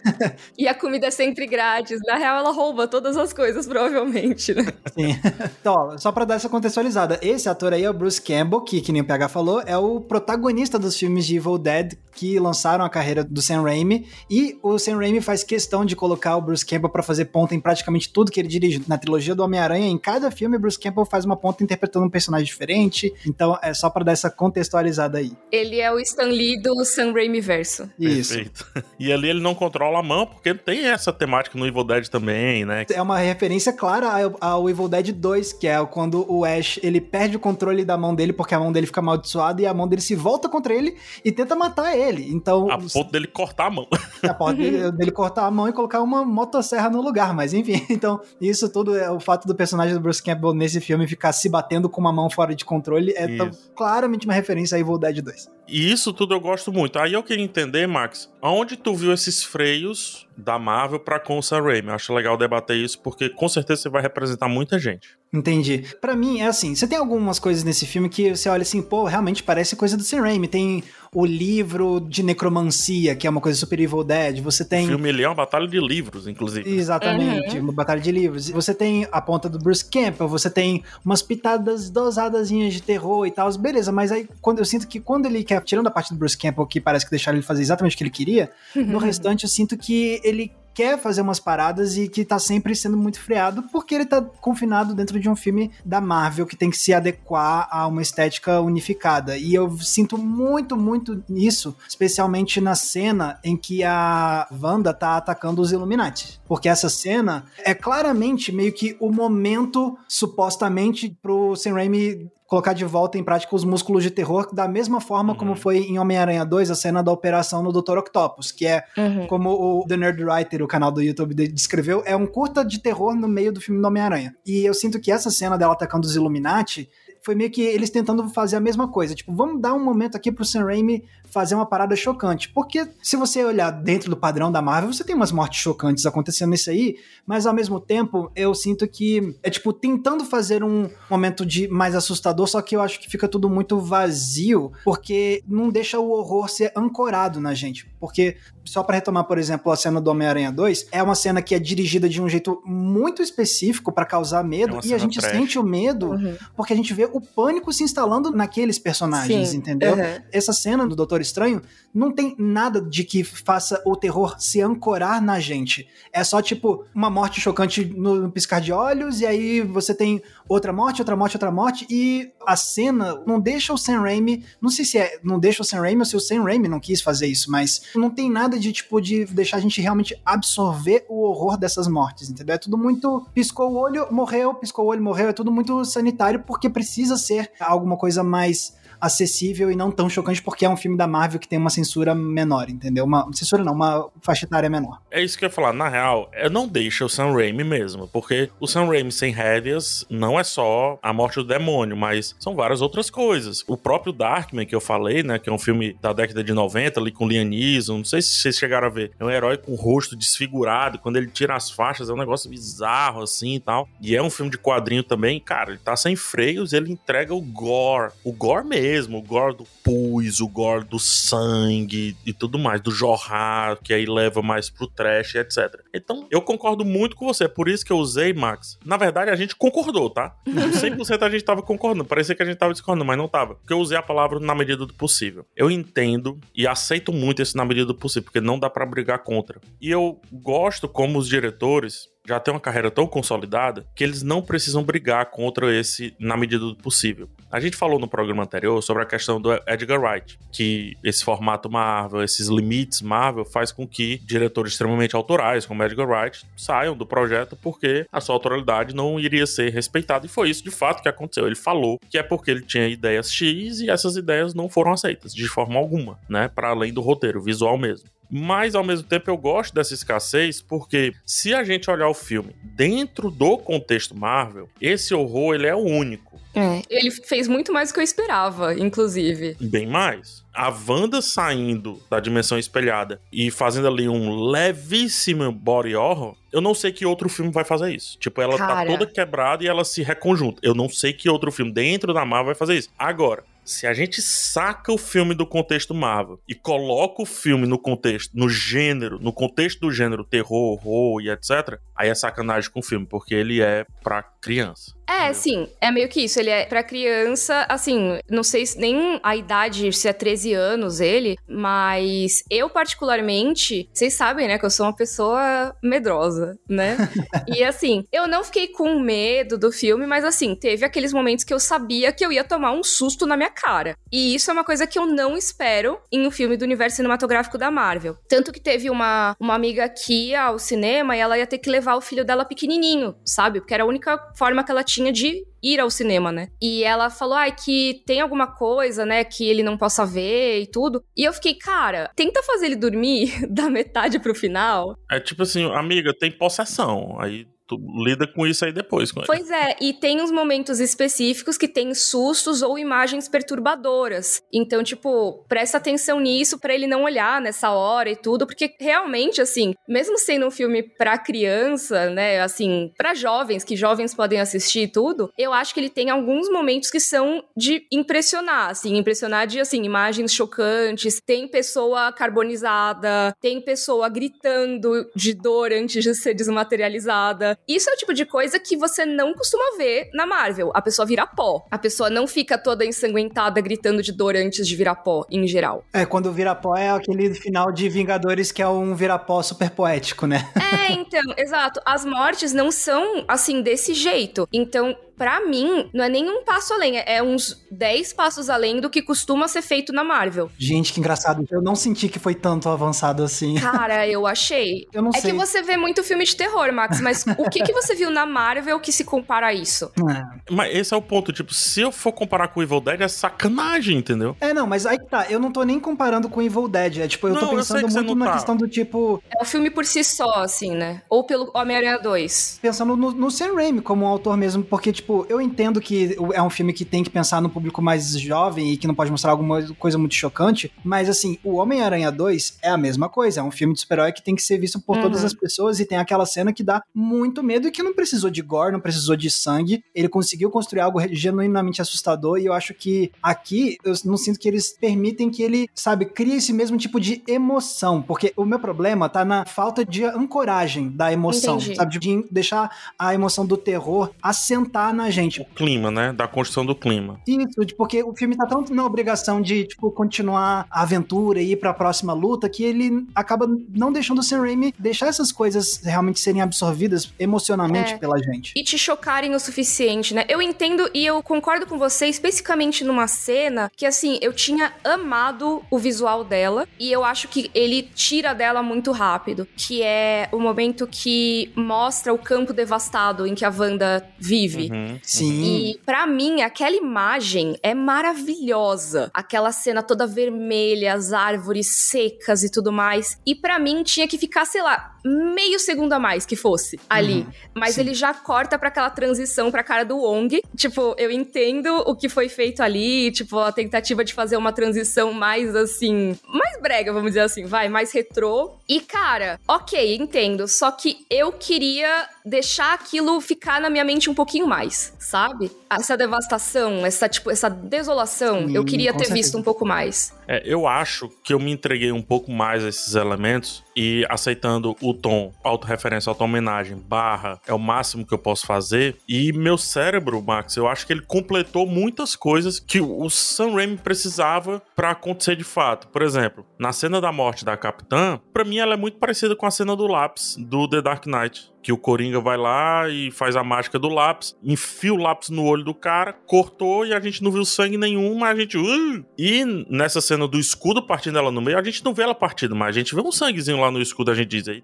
e a comida é sempre grátis. Na real, ela rouba todas as coisas, provavelmente, né? Sim. Então, ó, só pra dar essa contextualizada, esse ator aí é o Bruce Campbell, que, que nem o PH falou, é o protagonista dos filmes de Evil Dead que lançaram a carreira do Sam Raimi. E o Sam Raimi faz questão de colocar o Bruce Campbell pra fazer ponta em praticamente tudo que ele dirige. Na trilogia do Homem-Aranha, em cada filme, Bruce Campbell faz uma ponta interpretando um personagem diferente. Então, é só pra dar essa contextualizada aí. Ele é o Stan Lee do Sam Raimi verso. Isso. Perfeito. E ali ele não controla a mão, porque tem essa temática no Evil Dead também, né? É uma referência clara ao, ao Evil Dead 2, que é quando o Ash ele perde o controle da mão dele porque a mão dele fica amaldiçoada e a mão dele se volta contra ele e tenta matar ele. Então, A ponto dele cortar a mão. a ponto dele, dele cortar a mão e colocar uma motosserra no lugar, mas enfim. Então, isso tudo é o fato do personagem do Bruce Campbell nesse filme ficar se batendo com uma mão fora de controle é tão- claramente uma referência a Evil Dead 2. E isso tudo eu gosto muito. Aí eu queria entender, Max, aonde tu viu esses freios da Marvel pra com o Sam Raimi? Eu acho legal debater isso, porque com certeza você vai representar muita gente. Entendi. Pra mim, é assim, você tem algumas coisas nesse filme que você olha assim, pô, realmente parece coisa do Sam Raimi. Tem o livro de necromancia, que é uma coisa super Evil Dead. Você tem... O filme ele é uma batalha de livros, inclusive. Exatamente, uma batalha de livros. Você tem a ponta do Bruce Campbell, você tem umas pitadas dosadazinhas de terror e tal, beleza, mas aí quando eu sinto que quando ele quer, tirando a parte do Bruce Campbell, que parece que deixaram ele fazer exatamente o que ele queria, no restante eu sinto que ele quer fazer umas paradas e que tá sempre sendo muito freado porque ele tá confinado dentro de um filme da Marvel que tem que se adequar a uma estética unificada. E eu sinto muito, muito isso, especialmente na cena em que a Wanda tá atacando os Illuminati. Porque essa cena é claramente meio que o momento, supostamente, pro Sam Raimi colocar de volta em prática os músculos de terror, da mesma forma como foi em Homem-Aranha 2, a cena da operação no Dr. Octopus, que é Uhum. como o The Nerd Writer, o canal do YouTube, de- descreveu, é um curta de terror no meio do filme do Homem-Aranha. E eu sinto que essa cena dela atacando os Illuminati foi meio que eles tentando fazer a mesma coisa. Tipo, vamos dar um momento aqui pro Sam Raimi fazer uma parada chocante. Porque se você olhar dentro do padrão da Marvel, você tem umas mortes chocantes acontecendo nisso aí, mas ao mesmo tempo eu sinto que é tipo tentando fazer um momento de mais assustador, só que eu acho que fica tudo muito vazio, porque não deixa o horror ser ancorado na gente. Porque só pra retomar, por exemplo, a cena do Homem-Aranha 2, é uma cena que é dirigida de um jeito muito específico pra causar É medo uma e a gente trash. sente o medo Uhum. porque a gente vê o pânico se instalando naqueles personagens, Sim, entendeu? uhum. Essa cena do Estranho não tem nada de que faça o terror se ancorar na gente. É só, tipo, uma morte chocante no, no piscar de olhos, e aí você tem outra morte, outra morte, outra morte, e a cena não deixa o Sam Raimi. Não sei se é. Não deixa o Sam Raimi ou se o Sam Raimi não quis fazer isso, mas não tem nada de, tipo, de deixar a gente realmente absorver o horror dessas mortes, entendeu? É tudo muito. Piscou o olho, morreu, piscou o olho, morreu. É tudo muito sanitário, porque precisa ser alguma coisa mais acessível e não tão chocante porque é um filme da Marvel que tem uma censura menor, entendeu? Uma censura não, uma faixa etária menor. É isso que eu ia falar. Na real, é não deixa o Sam Raimi mesmo. Porque o Sam Raimi sem rédeas não é só a morte do demônio, mas são várias outras coisas. O próprio Darkman, que eu falei, né? Que é um filme da década de 90, ali com Liam Neeson. Não sei se vocês chegaram a ver. É um herói com o rosto desfigurado. Quando ele tira as faixas, é um negócio bizarro, assim e tal. E é um filme de quadrinho também. Cara, ele tá sem freios, ele entrega o gore. O gore mesmo. O gore do pus, o gore do sangue e tudo mais. Do jorrar, que aí leva mais pro trash, etc. Então, eu concordo muito com você. Por isso que eu usei, Max. Na verdade, a gente concordou, tá? 100% a gente tava concordando. Parecia que a gente tava discordando, mas não tava. Porque eu usei a palavra na medida do possível. Eu entendo e aceito muito esse na medida do possível, porque não dá pra brigar contra. E eu gosto como os diretores já têm uma carreira tão consolidada que eles não precisam brigar contra esse na medida do possível. A gente falou no programa anterior sobre a questão do Edgar Wright, que esse formato Marvel, esses limites Marvel faz com que diretores extremamente autorais, como Edgar Wright, saiam do projeto porque a sua autoralidade não iria ser respeitada. E foi isso de fato que aconteceu. Ele falou que é porque ele tinha ideias X e essas ideias não foram aceitas de forma alguma, né? Para além do roteiro visual mesmo. Mas ao mesmo tempo eu gosto dessa escassez porque se a gente olhar o filme dentro do contexto Marvel, esse horror ele é o único. É. Ele fez muito mais do que eu esperava, inclusive. Bem mais. A Wanda saindo da dimensão espelhada e fazendo ali um levíssimo body horror, eu não sei que outro filme vai fazer isso. Tipo, ela tá Cara. toda quebrada e ela se reconjunta. Eu não sei que outro filme dentro da Marvel vai fazer isso. Agora, se a gente saca o filme do contexto Marvel e coloca o filme no contexto, no gênero, no contexto do gênero terror, horror e etc., aí é sacanagem com o filme, porque ele é pra criança. É, sim, é meio que isso. Ele é pra criança, assim, não sei se nem a idade, se é 13 anos ele, mas eu, particularmente, vocês sabem, né, que eu sou uma pessoa medrosa, né? e assim, eu não fiquei com medo do filme, mas assim, teve aqueles momentos que eu sabia que eu ia tomar um susto na minha cara. E isso é uma coisa que eu não espero em um filme do universo cinematográfico da Marvel. Tanto que teve uma, uma amiga aqui ao cinema e ela ia ter que levar o filho dela pequenininho, sabe? Porque era a única forma que ela tinha de ir ao cinema, né? E ela falou, ai, ah, que tem alguma coisa, né, que ele não possa ver e tudo. E eu fiquei, cara, tenta fazer ele dormir da metade pro final. É tipo assim, amiga, tem possessão. Aí tu lida com isso aí depois. Com pois é, e tem uns momentos específicos que tem sustos ou imagens perturbadoras. Então, tipo, presta atenção nisso para ele não olhar nessa hora e tudo, porque realmente, assim, mesmo sendo um filme pra criança, né, assim, para jovens, que jovens podem assistir e tudo, eu acho que ele tem alguns momentos que são de impressionar, assim, impressionar de, assim, imagens chocantes, tem pessoa carbonizada, tem pessoa gritando de dor antes de ser desmaterializada. Isso é o tipo de coisa que você não costuma ver na Marvel. A pessoa vira pó. A pessoa não fica toda ensanguentada gritando de dor antes de virar pó, em geral. É, quando vira pó é aquele final de Vingadores que é um vira pó super poético, né? É, então, exato. As mortes não são assim desse jeito. Então, para mim, não é nenhum passo além, é uns 10 passos além do que costuma ser feito na Marvel. Gente, que engraçado. Eu não senti que foi tanto avançado assim. Cara, eu achei. eu não é sei. que você vê muito filme de terror, Max, mas o que, que você viu na Marvel que se compara a isso? É. Mas esse é o ponto, tipo, se eu for comparar com o Evil Dead, é sacanagem, entendeu? É, não, mas aí tá, eu não tô nem comparando com o Evil Dead, é tipo, eu não, tô pensando eu muito na tá. questão do tipo... É o filme por si só, assim, né? Ou pelo Homem-Aranha 2. Pensando no, no Sam Raimi como um autor mesmo, porque, tipo, eu entendo que que é um filme que tem que pensar no público mais jovem e que não pode mostrar alguma coisa muito chocante, mas assim, o Homem-Aranha 2 é a mesma coisa, é um filme de super-herói que tem que ser visto por uhum. todas as pessoas e tem aquela cena que dá muito medo e que não precisou de gore, não precisou de sangue, ele conseguiu construir algo genuinamente assustador e eu acho que aqui eu não sinto que eles permitem que ele, sabe, crie esse mesmo tipo de emoção, porque o meu problema tá na falta de ancoragem da emoção, Entendi. sabe, de deixar a emoção do terror assentar na gente. O clima né? Da construção do clima. Isso, porque o filme tá tanto na obrigação de, tipo, continuar a aventura e ir pra próxima luta que ele acaba não deixando o Sam Raimi deixar essas coisas realmente serem absorvidas emocionalmente é. pela gente. E te chocarem o suficiente, né? Eu entendo e eu concordo com você, especificamente numa cena que, assim, eu tinha amado o visual dela e eu acho que ele tira dela muito rápido, que é o momento que mostra o campo devastado em que a Wanda vive. Uhum, Sim. E para mim, aquela imagem é maravilhosa. Aquela cena toda vermelha, as árvores secas e tudo mais. E para mim tinha que ficar, sei lá, meio segundo a mais que fosse ali. Uhum, Mas sim. ele já corta para aquela transição pra cara do Wong. Tipo, eu entendo o que foi feito ali, tipo, a tentativa de fazer uma transição mais assim, mais brega, vamos dizer assim, vai, mais retrô. E cara, OK, entendo, só que eu queria deixar aquilo ficar na minha mente um pouquinho mais, sabe? Essa devastação, essa tipo, essa desolação, sim, eu queria ter certeza. visto um pouco mais. É, eu acho que eu me entreguei um pouco mais a esses elementos e aceitando o tom, autorreferência, auto-homenagem, barra, é o máximo que eu posso fazer. E meu cérebro, Max, eu acho que ele completou muitas coisas que o Sam Raimi precisava para acontecer de fato. Por exemplo, na cena da morte da Capitã, para mim ela é muito parecida com a cena do lápis do The Dark Knight que o Coringa vai lá e faz a mágica do lápis, enfia o lápis no olho do cara, cortou e a gente não viu sangue nenhum, mas a gente. Uh! E nessa cena do escudo partindo ela no meio, a gente não vê ela partindo, mas a gente vê um sanguezinho lá no escudo, a gente diz aí,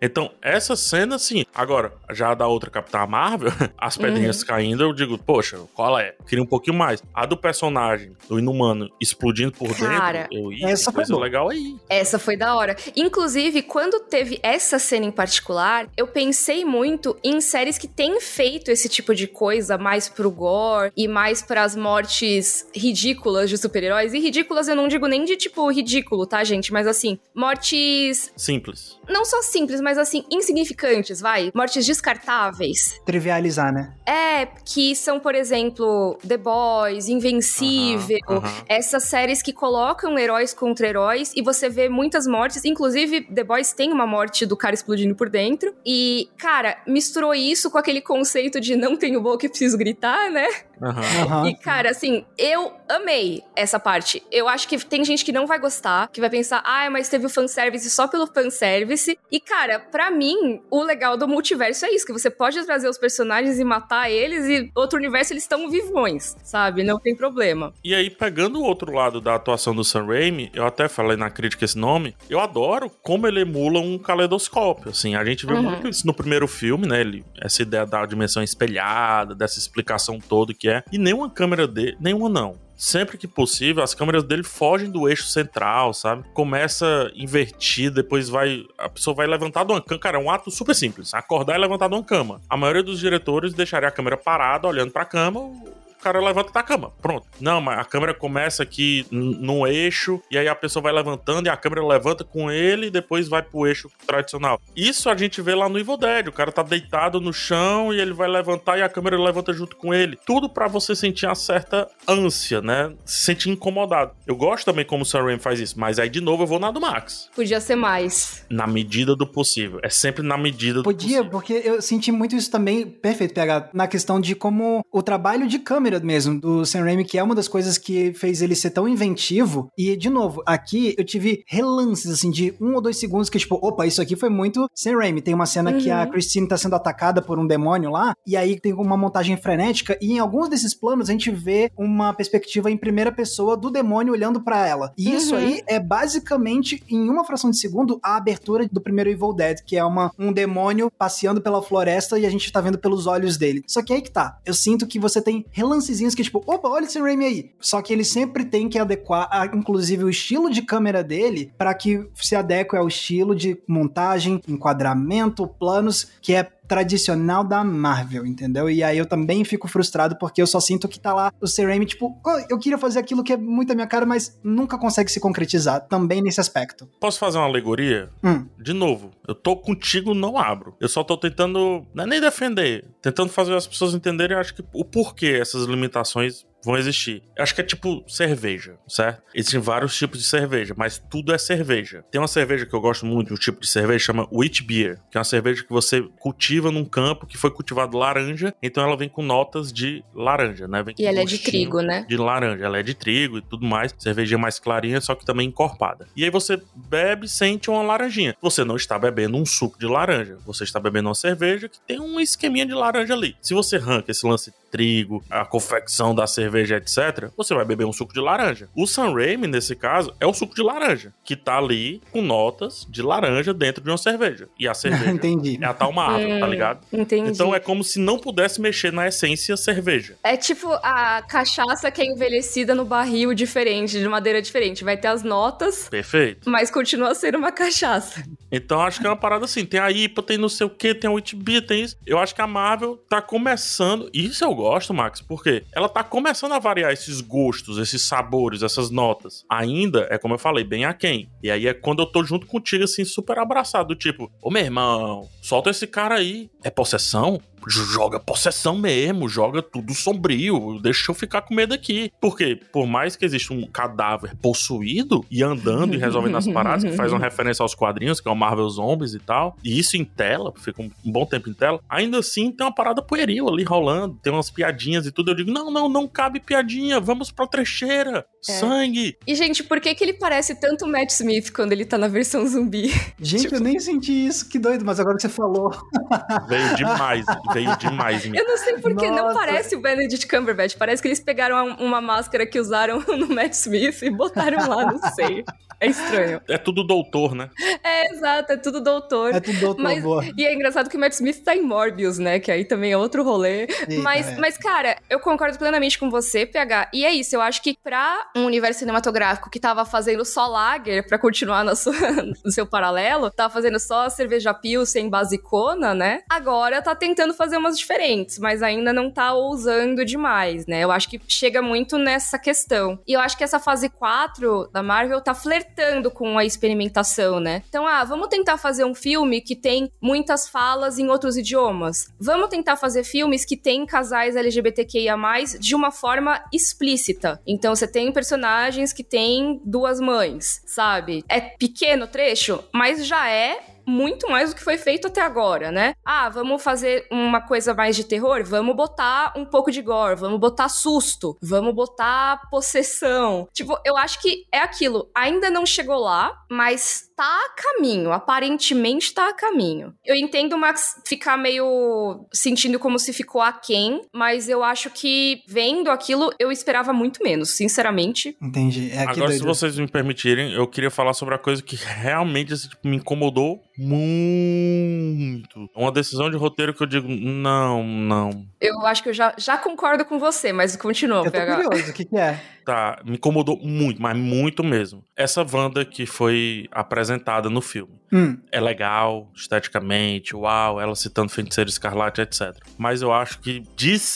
então, essa cena, sim. Agora, já da outra Capitã Marvel, as pedrinhas uhum. caindo, eu digo, poxa, qual é? Queria um pouquinho mais. A do personagem, do Inumano, explodindo por Cara, dentro, eu ia, essa coisa foi legal aí. Essa foi da hora. Inclusive, quando teve essa cena em particular, eu pensei muito em séries que têm feito esse tipo de coisa mais pro gore e mais para as mortes ridículas de super-heróis. E ridículas eu não digo nem de tipo ridículo, tá, gente? Mas assim, mortes. Simples. Não só simples simples, mas assim, insignificantes, vai. Mortes descartáveis. Trivializar, né? É, que são, por exemplo, The Boys, Invencível, Aham, aham. essas séries que colocam heróis contra heróis e você vê muitas mortes. Inclusive, The Boys tem uma morte do cara explodindo por dentro. E, cara, misturou isso com aquele conceito de não tenho boca e preciso gritar, né? Aham. E, cara, assim, eu amei essa parte. Eu acho que tem gente que não vai gostar, que vai pensar, ah, mas teve o fanservice só pelo fanservice. E, cara, pra mim, o legal do multiverso é isso, que você pode trazer os personagens e matar eles, e outro universo eles estão vivões, sabe? Não tem problema. E aí, pegando o outro lado da atuação do Sam Raimi, eu até falei na crítica esse nome, eu adoro como ele emula um caleidoscópio, assim, a gente vê Uhum. muito isso no primeiro filme, né, ele, essa ideia da dimensão espelhada, dessa explicação toda que é, e nenhuma câmera dele, nenhuma não, Sempre que possível, as câmeras dele fogem do eixo central, sabe? Começa invertido, depois vai. A pessoa vai levantar de uma cama. Cara, é um ato super simples. Acordar e levantar de uma cama. A maioria dos diretores deixaria a câmera parada, olhando pra cama. O cara levanta da cama. Pronto. Não, mas a câmera começa aqui no eixo, e aí a pessoa vai levantando e a câmera levanta com ele e depois vai pro eixo tradicional. Isso a gente vê lá no Evil Dead. O cara tá deitado no chão e ele vai levantar e a câmera levanta junto com ele. Tudo pra você sentir uma certa ânsia, né? Se sentir incomodado. Eu gosto também como o Sam Raimi faz isso, mas aí de novo eu vou na do Max. Podia ser mais. Na medida do possível. É sempre na medida do Podia, possível. porque eu senti muito isso também, perfeito, PH, na questão de como o trabalho de câmera mesmo do Sam Raimi, que é uma das coisas que fez ele ser tão inventivo. E, de novo, aqui eu tive relances, assim, de um ou dois segundos que, tipo, opa, isso aqui foi muito Sam Raimi. Tem uma cena que Uhum. a Christine tá sendo atacada por um demônio lá, e aí tem uma montagem frenética, e em alguns desses planos a gente vê uma perspectiva em primeira pessoa do demônio olhando pra ela. E isso Uhum. aí é basicamente, em uma fração de segundo, a abertura do primeiro Evil Dead, que é uma, um demônio passeando pela floresta e a gente tá vendo pelos olhos dele. Só que aí que tá. Eu sinto que você tem relancezinhos que, tipo, opa, olha esse Raimi aí. Só que ele sempre tem que adequar, a- inclusive, o estilo de câmera dele para que se adeque ao estilo de montagem, enquadramento, planos, que é tradicional da Marvel, entendeu? E aí eu também fico frustrado porque eu só sinto que tá lá o Sam Raimi, tipo, "Ah, eu queria fazer aquilo que é muito a minha cara, mas nunca consegue se concretizar também nesse aspecto. Posso fazer uma alegoria? Hum. De novo, eu tô contigo, não abro. Eu só tô tentando, não é nem defender, tentando fazer as pessoas entenderem, acho que o porquê essas limitações vão existir. Acho que é tipo cerveja, certo? Existem vários tipos de cerveja, mas tudo é cerveja. Tem uma cerveja que eu gosto muito, um tipo de cerveja, chama Wheat Beer, que é uma cerveja que você cultiva num campo que foi cultivado laranja, então ela vem com notas de laranja, né? Vem E ela é de trigo, né? de laranja. Ela é de trigo e tudo mais. Cervejinha mais clarinha, só que também encorpada. E aí você bebe, sente uma laranjinha. Você não está bebendo um suco de laranja. Você está bebendo uma cerveja que tem um esqueminha de laranja ali. Se você arranca esse lance trigo, a confecção da cerveja, etc., você vai beber um suco de laranja. O Sam Raimi, nesse caso, é o suco de laranja, que tá ali com notas de laranja dentro de uma cerveja. E a cerveja Entendi. é a tal Marvel, tá Hum, ligado? Entendi. Então é como se não pudesse mexer na essência cerveja. É tipo a cachaça que é envelhecida no barril diferente, de madeira diferente. Vai ter as notas, Perfeito. mas continua sendo uma cachaça. Então acho que é uma parada assim. Tem a IPA, tem não sei o que, tem a Witbia, tem isso. Eu acho que a Marvel tá começando. Isso eu gosto, Max, porque ela tá começando a variar esses gostos, esses sabores, essas notas. Ainda, é como eu falei, bem aquém. E aí é quando eu tô junto contigo, assim, super abraçado. Tipo, ô meu irmão, solta esse cara aí. É possessão? Joga possessão mesmo, joga tudo sombrio, deixa eu ficar com medo aqui. Porque, por mais que exista um cadáver possuído e andando e resolvendo as paradas, que faz uma referência aos quadrinhos, que é o Marvel Zombies e tal, e isso em tela, fica um, bom tempo em tela, ainda assim tem uma parada pueril ali rolando, tem umas piadinhas e tudo. Eu digo, não, não, não cabe piadinha, vamos pra trecheira, sangue. E, gente, por que, que ele parece tanto o Matt Smith quando ele tá na versão zumbi? Gente, Tipo- eu nem senti isso, que doido, mas agora que você falou. Veio demais, veio demais. Eu não sei por que não Nossa. parece o Benedict Cumberbatch. Parece que eles pegaram uma- máscara que usaram no Matt Smith e botaram lá, não sei. É estranho. É tudo doutor, né? É, exato, é tudo doutor. É tudo doutor Mas, boa. e é engraçado que o Matt Smith tá em Morbius, né? Que aí também é outro rolê. Eita, mas, é. mas, cara, eu concordo plenamente com você, PH. E é isso, eu acho que pra um universo cinematográfico que tava fazendo só lager, pra continuar na sua- no seu paralelo, tava fazendo só cerveja pilsen basicona, né? Agora tá tentando fazer fazer umas diferentes, mas ainda não tá ousando demais, né? Eu acho que chega muito nessa questão. E eu acho que essa fase 4 da Marvel tá flertando com a experimentação, né? Então, ah, vamos tentar fazer um filme que tem muitas falas em outros idiomas. Vamos tentar fazer filmes que tem casais LGBTQIA+, de uma forma explícita. Então, você tem personagens que têm duas mães, sabe? É pequeno trecho, mas já é muito mais do que foi feito até agora, né? Ah, vamos fazer uma coisa mais de terror? Vamos botar um pouco de gore, vamos botar susto, vamos botar possessão. Tipo, eu acho que é aquilo. Ainda não chegou lá, mas tá a caminho. Aparentemente tá a caminho. Eu entendo o Max ficar meio sentindo como se ficou aquém, mas eu acho que vendo aquilo, eu esperava muito menos, sinceramente. Entendi. É Agora, se vocês me permitirem, eu queria falar sobre a coisa que realmente assim, tipo, me incomodou muito. Uma decisão de roteiro que eu digo, não, não. Eu acho que eu já, já concordo com você, mas continua, Eu tô PH. curioso, o que que é? Tá, me incomodou muito, mas muito mesmo. Essa Wanda que foi apresentada no filme. Hum, É legal, esteticamente, uau, ela citando Feiticeiro Escarlate, etc. Mas eu acho que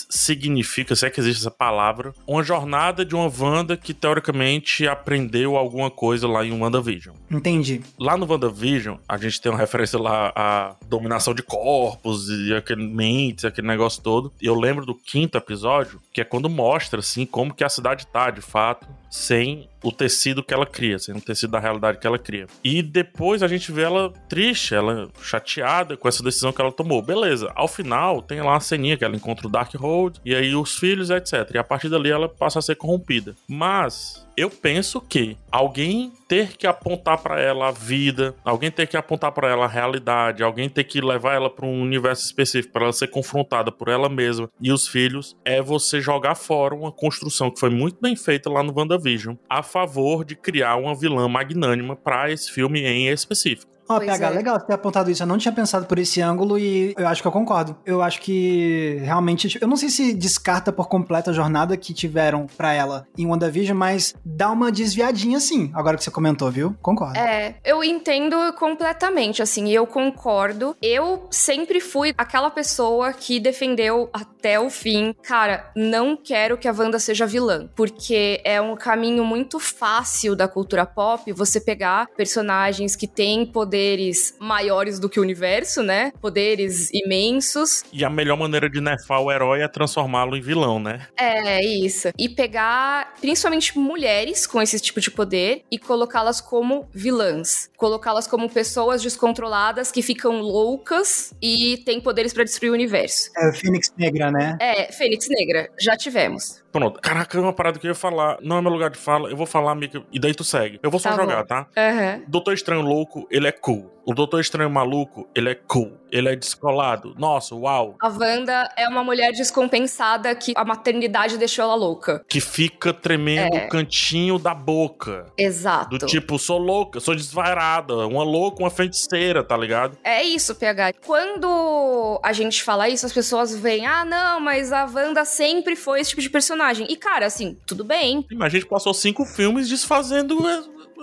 significa, se é que existe essa palavra, uma jornada de uma Wanda que teoricamente aprendeu alguma coisa lá em WandaVision. entendi. Lá no WandaVision, a gente tem uma referência lá à dominação de corpos e aquele mentes, aquele negócio todo. E eu lembro do quinto episódio, que é quando mostra, assim, como que a cidade tá, de fato, sem o tecido que ela cria, sem o tecido da realidade que ela cria. E depois a gente vê ela triste, ela chateada com essa decisão que ela tomou. Beleza, ao final tem lá uma ceninha que ela encontra o Darkhold, e aí os filhos, etc. E a partir dali ela passa a ser corrompida. Mas eu penso que alguém ter que apontar pra ela a vida, alguém ter que apontar pra ela a realidade, alguém ter que levar ela pra um universo específico para ela ser confrontada por ela mesma e os filhos, é você jogar fora uma construção que foi muito bem feita lá no WandaVision a favor de criar uma vilã magnânima pra esse filme em específico. Ó, Pois PH, é. legal você ter apontado isso. Eu não tinha pensado por esse ângulo e eu acho que eu concordo. Eu acho que realmente. Eu não sei se descarta por completo a jornada que tiveram pra ela em WandaVision, mas dá uma desviadinha sim, agora que você comentou, viu? Concordo. É, eu entendo completamente, assim, e eu concordo. Eu sempre fui aquela pessoa que defendeu até o fim, cara, não quero que a Wanda seja vilã, porque é um caminho muito fácil da cultura pop você pegar personagens que têm poderes maiores do que o universo, né? Poderes imensos E a melhor maneira de nerfar o herói é transformá-lo em vilão, né? É, isso. E pegar principalmente mulheres com esse tipo de poder e colocá-las como vilãs. Colocá-las como pessoas descontroladas que ficam loucas e têm poderes pra destruir o universo. É o Fênix Negra, né? É, Fênix Negra, já tivemos. Pronto. Caraca, é uma parada que eu ia falar. Não é meu lugar de fala. Eu vou falar, amiga. E daí tu segue. Eu vou só Tá jogar, bom. tá? Aham. Doutor Estranho louco, ele é cool. O Doutor Estranho maluco, ele é cool. Ele é descolado. Nossa, uau. A Wanda é uma mulher descompensada que a maternidade deixou ela louca. Que fica tremendo É. o cantinho da boca. Exato. Do tipo, sou louca, sou desvairada. Uma louca, uma feiticeira, tá ligado? É isso, PH. Quando a gente fala isso, as pessoas veem, ah, não, mas a Wanda sempre foi esse tipo de personagem. E, cara, assim, tudo bem. Mas a gente passou cinco filmes desfazendo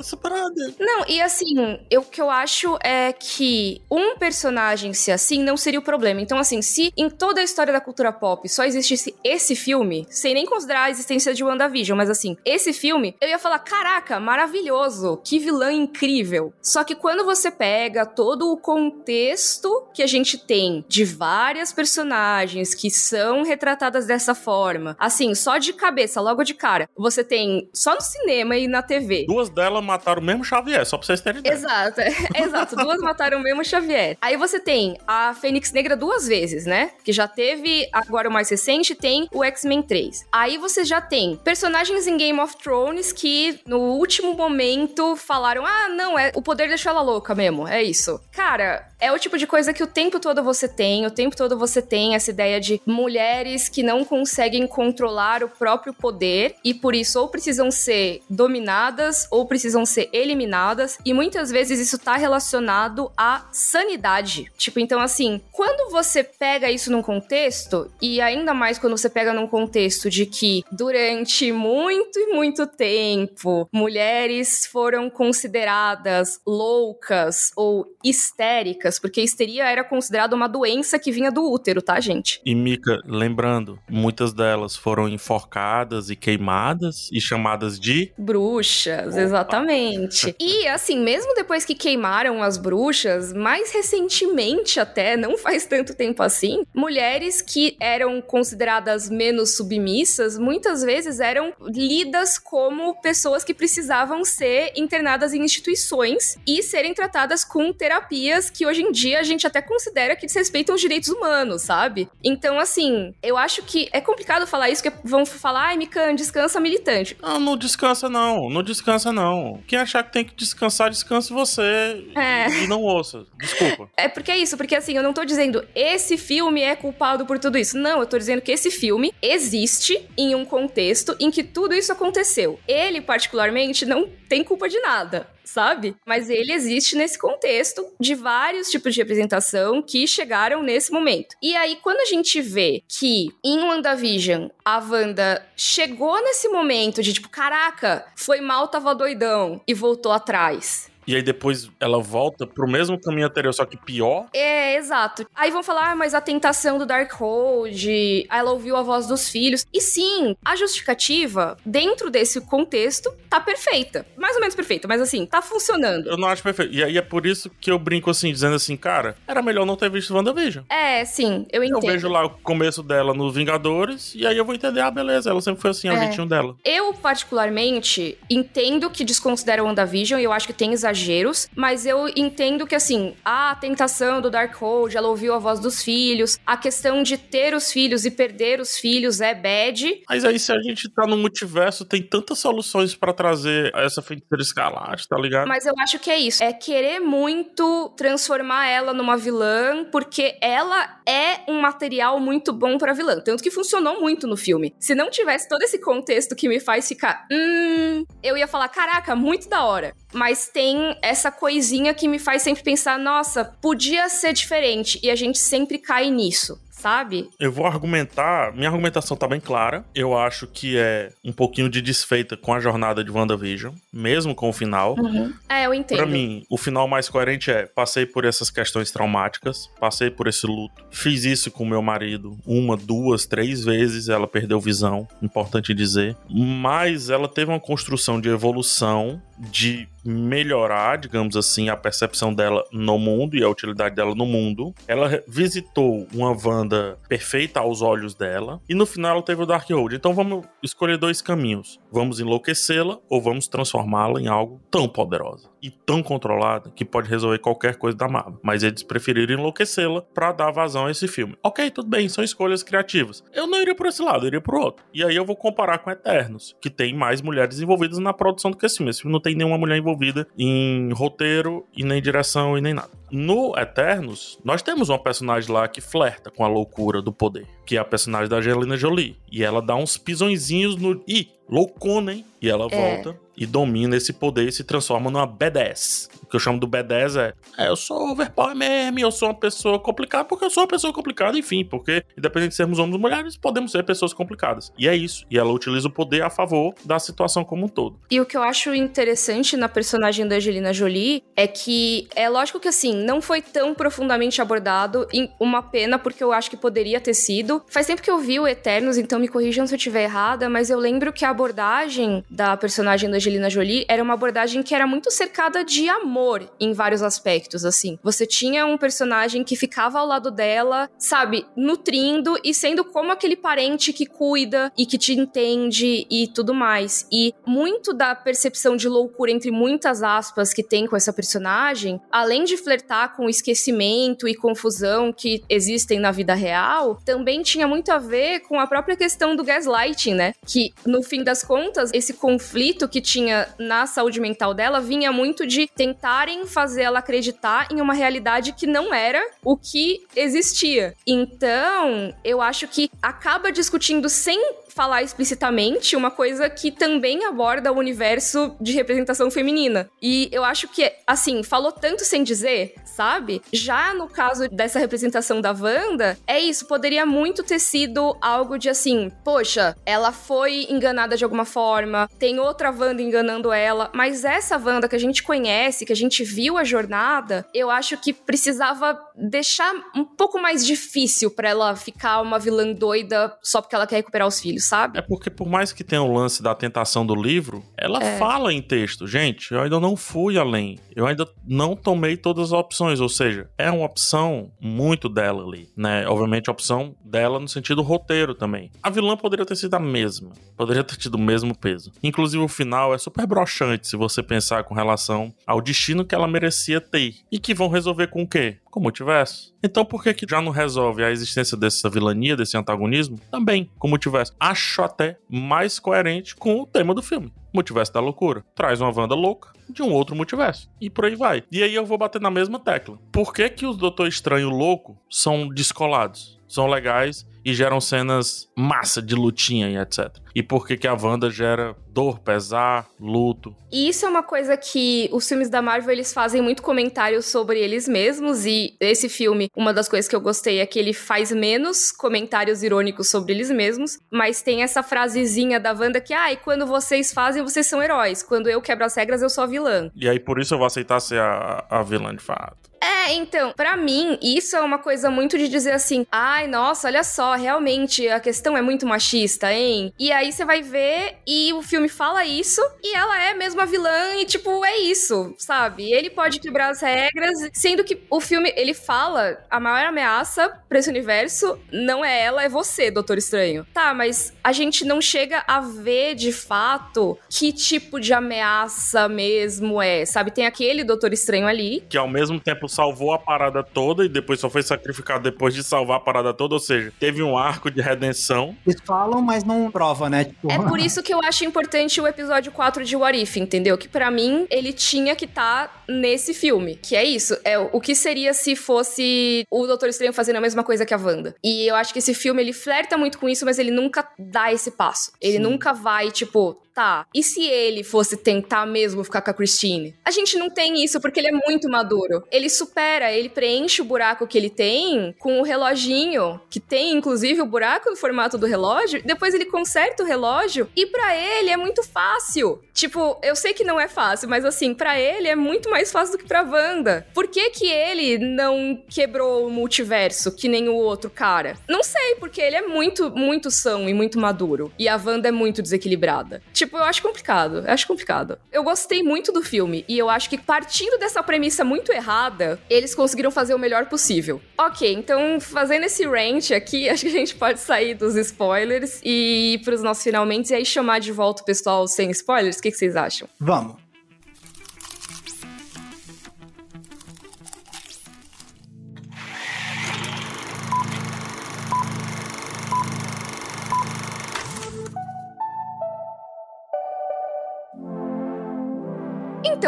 essa parada. Não, e assim, eu- o que eu acho é que um personagem ser assim não seria o problema. Então, assim, se em toda a história da cultura pop só existisse esse filme, sem nem considerar a existência de WandaVision, mas assim, esse filme, eu ia falar: caraca, maravilhoso, que vilã incrível. Só que quando você pega todo o contexto que a gente tem de várias personagens que são retratadas dessa forma, assim, só de cabeça, logo de cara, você tem só no cinema e na TV. Duas delas mataram o mesmo Xavier, só pra vocês terem ideia. Exato, exato. Duas mataram o mesmo Xavier. Aí você tem a Fênix Negra duas vezes, né? Que já teve, agora o mais recente, tem o X-Men 3. Aí você já tem personagens em Game of Thrones que no último momento falaram: ah, não, é o poder deixou ela louca mesmo, é isso. Cara, é o tipo de coisa que o tempo todo você tem, o tempo todo você tem essa ideia de mulheres que não conseguem controlar o próprio poder e por isso ou precisam ser dominadas ou precisam ser eliminadas e muitas vezes isso tá relacionado à sanidade. Tipo, então assim, quando você pega isso num contexto e ainda mais quando você pega num contexto de que durante muito e muito tempo mulheres foram consideradas loucas ou histéricas porque histeria era considerada uma doença que vinha do útero, tá, gente? E Mika, lembrando, muitas delas foram enforcadas e queimadas e chamadas de bruxas, Opa. exatamente. e assim, mesmo depois que queimaram as bruxas, mais recentemente até, não faz tanto tempo assim, mulheres que eram consideradas menos submissas, muitas vezes eram lidas como pessoas que precisavam ser internadas em instituições e serem tratadas com terapias que hoje em dia a gente até considera que desrespeitam os direitos humanos, sabe? Então, assim, eu acho que é complicado falar isso, que vão falar, ai, Mikan, descansa militante. Não, não descansa não, não descansa não. Quem achar que tem que descansar, descanse você é. e não ouça. Desculpa. É porque é isso, porque assim, eu não tô dizendo esse filme é culpado por tudo isso. Não, eu tô dizendo que esse filme existe em um contexto em que tudo isso aconteceu. Ele, particularmente, não tem culpa de nada sabe? Mas ele existe nesse contexto de vários tipos de representação que chegaram nesse momento. E aí, quando a gente vê que em WandaVision a Wanda chegou nesse momento de tipo, caraca, foi mal, tava doidão e voltou atrás e aí depois ela volta pro mesmo caminho anterior, só que pior. É, exato. Aí vão falar, ah, mas a tentação do Darkhold, ela ouviu a voz dos filhos. E sim, a justificativa, dentro desse contexto, tá perfeita. Mais ou menos perfeita, mas assim, tá funcionando. Eu não acho perfeito. E aí é por isso que eu brinco assim, dizendo assim, cara, era melhor não ter visto WandaVision. É, sim, eu entendo. Eu vejo lá o começo dela nos Vingadores, e aí eu vou entender, ah, beleza, ela sempre foi assim, é o jeitinho dela. Eu, particularmente, entendo que desconsidera o WandaVision, e eu acho que tem exagero exageros, mas eu entendo que, assim, a tentação do Darkhold, ela ouviu a voz dos filhos, a questão de ter os filhos e perder os filhos é bad. Mas aí, se a gente tá no multiverso, tem tantas soluções para trazer essa feiticeira escalate, tá ligado? Mas eu acho que é isso. É querer muito transformar ela numa vilã, porque ela é um material muito bom pra vilã. Tanto que funcionou muito no filme. Se não tivesse todo esse contexto que me faz ficar, hum, eu ia falar, caraca, muito da hora. Mas tem essa coisinha que me faz sempre pensar, nossa, podia ser diferente. E a gente sempre cai nisso sabe? Eu vou argumentar, minha argumentação tá bem clara. Eu acho que é um pouquinho de desfeita com a jornada de WandaVision, mesmo com o final. Uhum. É, eu entendo. Pra mim, o final mais coerente é: passei por essas questões traumáticas, passei por esse luto, fiz isso com meu marido uma, duas, três vezes, ela perdeu visão, importante dizer. Mas ela teve uma construção de evolução, de melhorar, digamos assim, a percepção dela no mundo e a utilidade dela no mundo. Ela visitou uma Wanda perfeita aos olhos dela e no final ela teve o Darkhold. Então vamos escolher dois caminhos. Vamos enlouquecê-la ou vamos transformá-la em algo tão poderosa e tão controlada que pode resolver qualquer coisa da Marvel. Mas eles preferiram enlouquecê-la para dar vazão a esse filme. Ok, tudo bem, são escolhas criativas. Eu não iria por esse lado, eu iria pro outro. E aí eu vou comparar com Eternos, que tem mais mulheres envolvidas na produção do que esse filme. Esse filme não tem nenhuma mulher envolvida envolvida em roteiro e nem direção e nem nada. No Eternos, nós temos uma personagem lá que flerta com a loucura do poder, que é a personagem da Angelina Jolie. E ela dá uns pisõezinhos no. Ih, loucona, hein? E ela é. volta e domina esse poder e se transforma numa B10. O que eu chamo do B10 é, é eu sou overpower mesmo, eu sou uma pessoa complicada porque eu sou uma pessoa complicada, enfim, porque independente de sermos homens ou mulheres, podemos ser pessoas complicadas. E é isso. E ela utiliza o poder a favor da situação como um todo. E o que eu acho interessante na personagem da Angelina Jolie é que é lógico que assim, não foi tão profundamente abordado, uma pena porque eu acho que poderia ter sido. Faz tempo que eu vi o Eternos, então me corrijam se eu estiver errada, mas eu lembro que a abordagem da personagem da Angelina Jolie era uma abordagem que era muito cercada de amor em vários aspectos, assim. Você tinha um personagem que ficava ao lado dela, sabe, nutrindo e sendo como aquele parente que cuida e que te entende e tudo mais. E muito da percepção de loucura, entre muitas aspas, que tem com essa personagem, além de flertar com o esquecimento e confusão que existem na vida real, também tinha muito a ver com a própria questão do gaslighting, né? Que no fim das contas, esse conflito que tinha na saúde mental dela vinha muito de tentarem fazer ela acreditar em uma realidade que não era o que existia. Então, eu acho que acaba discutindo sem falar explicitamente uma coisa que também aborda o universo de representação feminina. E eu acho que, assim, falou tanto sem dizer, sabe? Já no caso dessa representação da Wanda, é isso, poderia muito ter sido algo de assim, poxa, ela foi enganada de alguma forma, tem outra Wanda enganando ela, mas essa Wanda que a gente conhece, que a gente viu a jornada, eu acho que precisava deixar um pouco mais difícil para ela ficar uma vilã doida só porque ela quer recuperar os filhos, sabe? É porque por mais que tenha o lance da tentação do livro, ela É. fala em texto, gente, eu ainda não fui além. Eu ainda não tomei todas as opções, ou seja, é uma opção muito dela ali, né? Obviamente a opção dela no sentido roteiro também. A vilã poderia ter sido a mesma, poderia ter tido o mesmo peso. Inclusive o final é super broxante se você pensar com relação ao destino que ela merecia ter. E que vão resolver com o quê? Com o multiverso. Então por que que já não resolve a existência dessa vilania, desse antagonismo? Também com o multiverso. Acho até mais coerente com o tema do filme. Multiverso da loucura. Traz uma Wanda louca de um outro multiverso. E por aí vai. E aí eu vou bater na mesma tecla. Por que que os Doutor Estranho louco são descolados? São legais e geram cenas massa de lutinha e etc. E por que que a Wanda gera dor, pesar, luto? E isso é uma coisa que os filmes da Marvel eles fazem muito comentário sobre eles mesmos e esse filme, uma das coisas que eu gostei é que ele faz menos comentários irônicos sobre eles mesmos, mas tem essa frasezinha da Wanda que, ai, quando vocês fazem, vocês são heróis, quando eu quebro as regras, eu sou a vilã. E aí por isso eu vou aceitar ser a, a vilã de fato. É, então, pra mim, isso é uma coisa muito de dizer assim: ai, nossa, olha só, realmente a questão é muito machista, hein? E aí você vai ver e o filme fala isso e ela é mesmo a vilã e, tipo, é isso, sabe? Ele pode quebrar as regras, sendo que o filme, ele fala: a maior ameaça pra esse universo não é ela, é você, Doutor Estranho. Tá, mas a gente não chega a ver de fato que tipo de ameaça mesmo é, sabe? Tem aquele Doutor Estranho ali, Que ao mesmo tempo salvou a parada toda e depois só foi sacrificado depois de salvar a parada toda. Ou seja, teve um arco de redenção. Eles falam, mas não prova, né? Tipo, É por isso que eu acho importante o episódio 4 de What If, entendeu? Que pra mim ele tinha que estar nesse filme. Que é isso. É o que seria se fosse o Doutor Estranho fazendo a mesma coisa que a Wanda. E eu acho que esse filme ele flerta muito com isso, mas ele nunca dá esse passo. Ele Sim. nunca vai, tipo, tá. E se ele fosse tentar mesmo ficar com a Christine? A gente não tem isso porque ele é muito maduro. Ele supera, ele preenche o buraco que ele tem com o reloginho, que tem inclusive o buraco no formato do relógio. Depois ele conserta o relógio e pra ele é muito fácil. Tipo, eu sei que não é fácil, mas assim, pra ele é muito mais fácil do que pra Wanda. Por que que ele não quebrou o multiverso que nem o outro cara? Não sei, porque ele é muito, muito são e muito maduro. E a Wanda é muito desequilibrada. Tipo, eu acho complicado. Eu acho complicado. Eu gostei muito do filme e eu acho que partindo dessa premissa muito errada, eles conseguiram fazer o melhor possível. Ok, então fazendo esse rant aqui, acho que a gente pode sair dos spoilers e ir pros nossos finalmente e aí chamar de volta o pessoal sem spoilers. O que, que vocês acham? Vamos.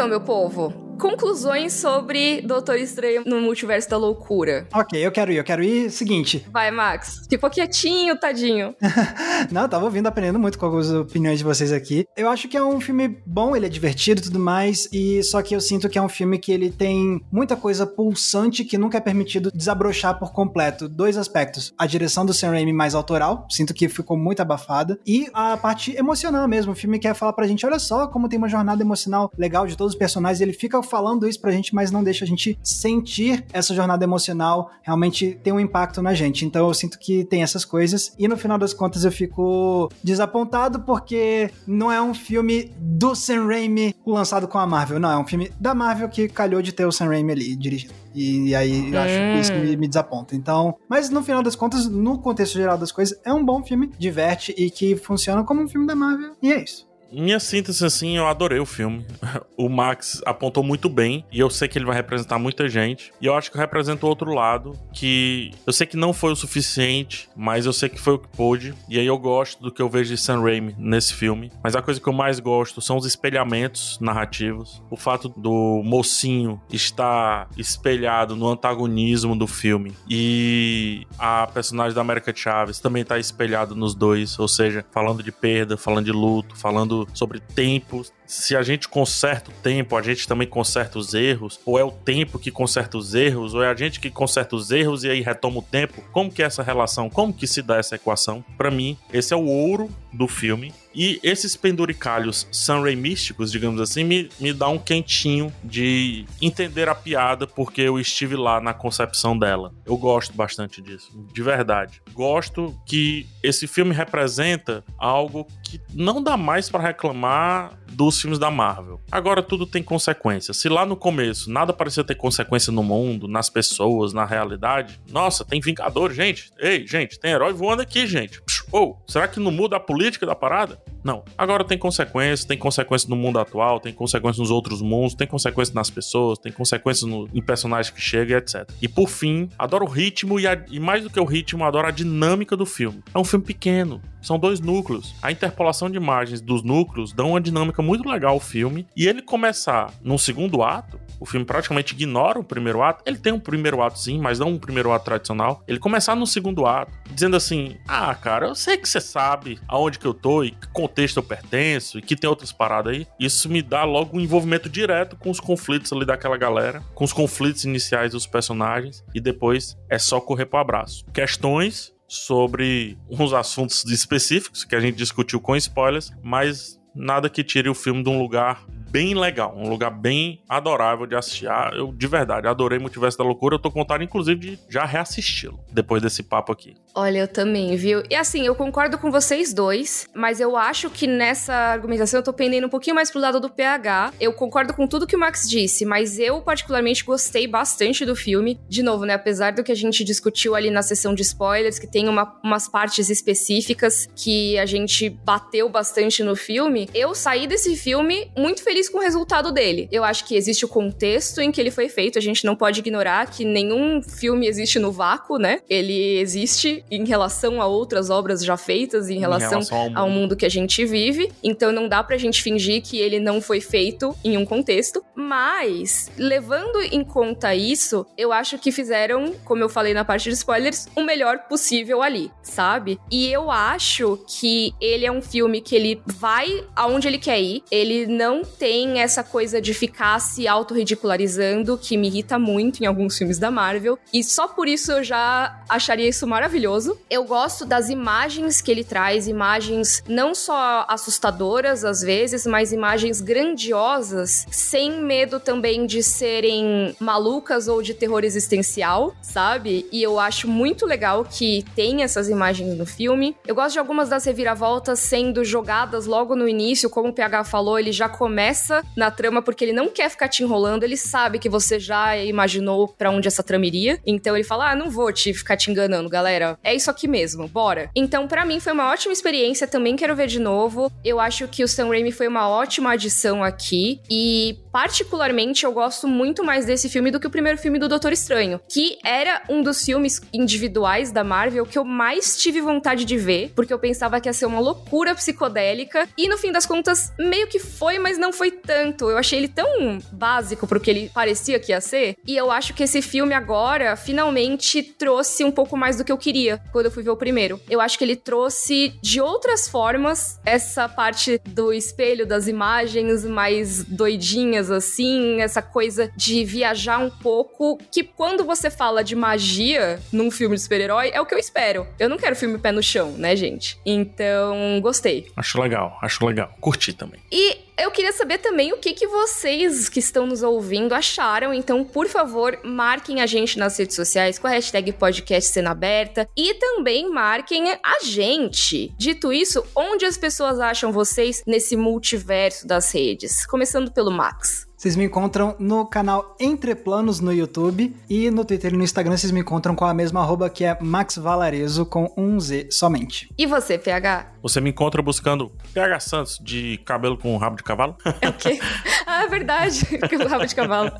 Então, meu povo, conclusões sobre Doutor Estranho no Multiverso da Loucura. Ok, eu quero ir, eu quero ir. Seguinte, Vai, Max. Ficou quietinho, tadinho. Não, eu tava ouvindo, aprendendo muito com algumas opiniões de vocês aqui. Eu acho que é um filme bom, ele é divertido e tudo mais, e só que eu sinto que é um filme que ele tem muita coisa pulsante que nunca é permitido desabrochar por completo. Dois aspectos. A direção do Sam Raimi mais autoral, sinto que ficou muito abafada, e a parte emocional mesmo. O filme quer falar pra gente, olha só como tem uma jornada emocional legal de todos os personagens, ele fica falando isso pra gente, mas não deixa a gente sentir essa jornada emocional realmente ter um impacto na gente. Então eu sinto que tem essas coisas, e no final das contas eu fico desapontado porque não é um filme do Sam Raimi lançado com a Marvel, não, é um filme da Marvel que calhou de ter o Sam Raimi ali dirigindo. E aí eu acho que isso me, me desaponta. Então, mas no final das contas, no contexto geral das coisas, é um bom filme, diverte e que funciona como um filme da Marvel. E é isso. Minha síntese, assim, eu adorei o filme. O Max apontou muito bem e eu sei que ele vai representar muita gente. E eu acho que eu represento o outro lado, que eu sei que não foi o suficiente, mas eu sei que foi o que pôde. E aí eu gosto do que eu vejo de Sam Raimi nesse filme. Mas a coisa que eu mais gosto são os espelhamentos narrativos. O fato do mocinho estar espelhado no antagonismo do filme. E a personagem da América Chaves também tá espelhado nos dois. Ou seja, falando de perda, falando de luto, falando sobre tempos se a gente conserta o tempo, a gente também conserta os erros, ou é o tempo que conserta os erros, ou é a gente que conserta os erros e aí retoma o tempo? Como que é essa relação? Como que se dá essa equação? Para mim, esse é o ouro do filme. E esses penduricalhos místicos, digamos assim, me, me dá um quentinho de entender a piada porque eu estive lá na concepção dela. Eu gosto bastante disso, de verdade. Gosto que esse filme representa algo que não dá mais para reclamar dos filmes da Marvel. Agora tudo tem consequência. Se lá no começo nada parecia ter consequência no mundo, nas pessoas, na realidade, nossa, tem Vingadores, gente. Ei, gente, tem herói voando aqui, gente. Ou, será que não muda a política da parada? Não. Agora tem consequências, tem consequências no mundo atual, tem consequências nos outros mundos, tem consequências nas pessoas, tem consequências no, em personagens que chegam etc. E por fim, adoro o ritmo e, a, e mais do que o ritmo, adoro a dinâmica do filme. É um filme pequeno, são dois núcleos. A interpolação de imagens dos núcleos dão uma dinâmica muito legal ao filme. E ele começar num segundo ato, o filme praticamente ignora o primeiro ato. Ele tem um primeiro ato sim, mas não um primeiro ato tradicional. Ele começar no segundo ato, dizendo assim: Ah, cara, eu sei que você sabe aonde que eu tô e que contexto eu pertenço e que tem outras paradas aí. Isso me dá logo um envolvimento direto com os conflitos ali daquela galera, com os conflitos iniciais dos personagens. E depois é só correr pro abraço. Questões sobre uns assuntos específicos que a gente discutiu com spoilers, mas nada que tire o filme de um lugar bem legal, um lugar bem adorável de assistir. Ah, eu, de verdade, adorei Multiverso da Loucura. Eu tô contando, inclusive, de já reassisti-lo depois desse papo aqui. Olha, eu também, viu? E assim, eu concordo com vocês dois, mas eu acho que nessa argumentação eu tô pendendo um pouquinho mais pro lado do PH. Eu concordo com tudo que o Max disse, mas eu particularmente gostei bastante do filme. De novo, né? Apesar do que a gente discutiu ali na sessão de spoilers, que tem uma, umas partes específicas que a gente bateu bastante no filme, eu saí desse filme muito feliz feliz com o resultado dele. Eu acho que existe o contexto em que ele foi feito, a gente não pode ignorar que nenhum filme existe no vácuo, né? Ele existe em relação a outras obras já feitas, em relação, em relação ao, mundo. ao, mundo. que a gente vive. Então não dá pra gente fingir que ele não foi feito em um contexto. Mas, levando em conta isso, eu acho que fizeram, como eu falei na parte de spoilers, o melhor possível ali, sabe? E eu acho que ele é um filme que ele vai aonde ele quer ir, ele não tem tem essa coisa de ficar se autorridicularizando, que me irrita muito em alguns filmes da Marvel. E só por isso eu já acharia isso maravilhoso. Eu gosto das imagens que ele traz, imagens não só assustadoras às vezes, mas imagens grandiosas, sem medo também de serem malucas ou de terror existencial, sabe? E eu acho muito legal que tem essas imagens no filme. Eu gosto de algumas das reviravoltas sendo jogadas logo no início, como o PH falou, ele já começa na trama porque ele não quer ficar te enrolando, ele sabe que você já imaginou para onde essa trama iria. Então ele fala: "Ah, não vou te ficar te enganando, galera. É isso aqui mesmo, bora". Então para mim foi uma ótima experiência, também quero ver de novo. Eu acho que o Sam Raimi foi uma ótima adição aqui e particularmente eu gosto muito mais desse filme do que o primeiro filme do Doutor Estranho, que era um dos filmes individuais da Marvel que eu mais tive vontade de ver, porque eu pensava que ia ser uma loucura psicodélica e no fim das contas meio que foi, mas não foi tanto. Eu achei ele tão básico pro que ele parecia que ia ser. E eu acho que esse filme agora finalmente trouxe um pouco mais do que eu queria quando eu fui ver o primeiro. Eu acho que ele trouxe de outras formas essa parte do espelho das imagens mais doidinhas assim, essa coisa de viajar um pouco, que quando você fala de magia num filme de super-herói, é o que eu espero. Eu não quero filme pé no chão, né, gente? Então, gostei. Acho legal, acho legal. Curti também. E eu queria saber também o que, que vocês que estão nos ouvindo acharam. Então, por favor, marquem a gente nas redes sociais com a hashtag podcast cena aberta e também marquem a gente. Dito isso, onde as pessoas acham vocês nesse multiverso das redes? Começando pelo Max. Vocês me encontram no canal Entre Planos no YouTube e no Twitter e no Instagram vocês me encontram com a mesma arroba que é Max Valarezo com um Z somente. E você, PH? Você me encontra buscando PH Santos de cabelo com rabo de cavalo? É o quê? Ah, verdade. o rabo de cavalo.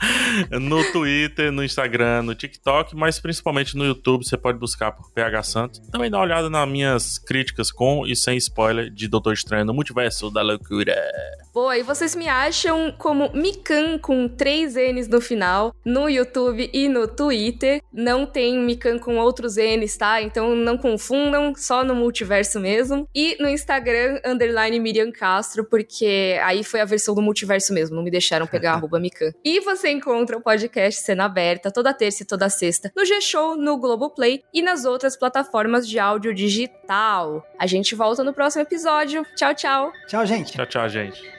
no Twitter, no Instagram, no TikTok, mas principalmente no YouTube, você pode buscar por PH Santos. Também dá uma olhada nas minhas críticas com e sem spoiler de Doutor Estranho no Multiverso da Loucura. Boa, e vocês me acham como Mikan com três N's no final, no YouTube e no Twitter. Não tem Mikan com outros N's, tá? Então não confundam, só no multiverso mesmo. E no Instagram, underline Miriam Castro, porque aí foi a versão do multiverso mesmo, não me deixaram pegar arroba Mikan. E você encontra o podcast Cena Aberta toda terça e toda sexta no G-Show, no Globoplay e nas outras plataformas de áudio digital. A gente volta no próximo episódio. Tchau, tchau. Tchau, gente. Tchau, tchau, gente.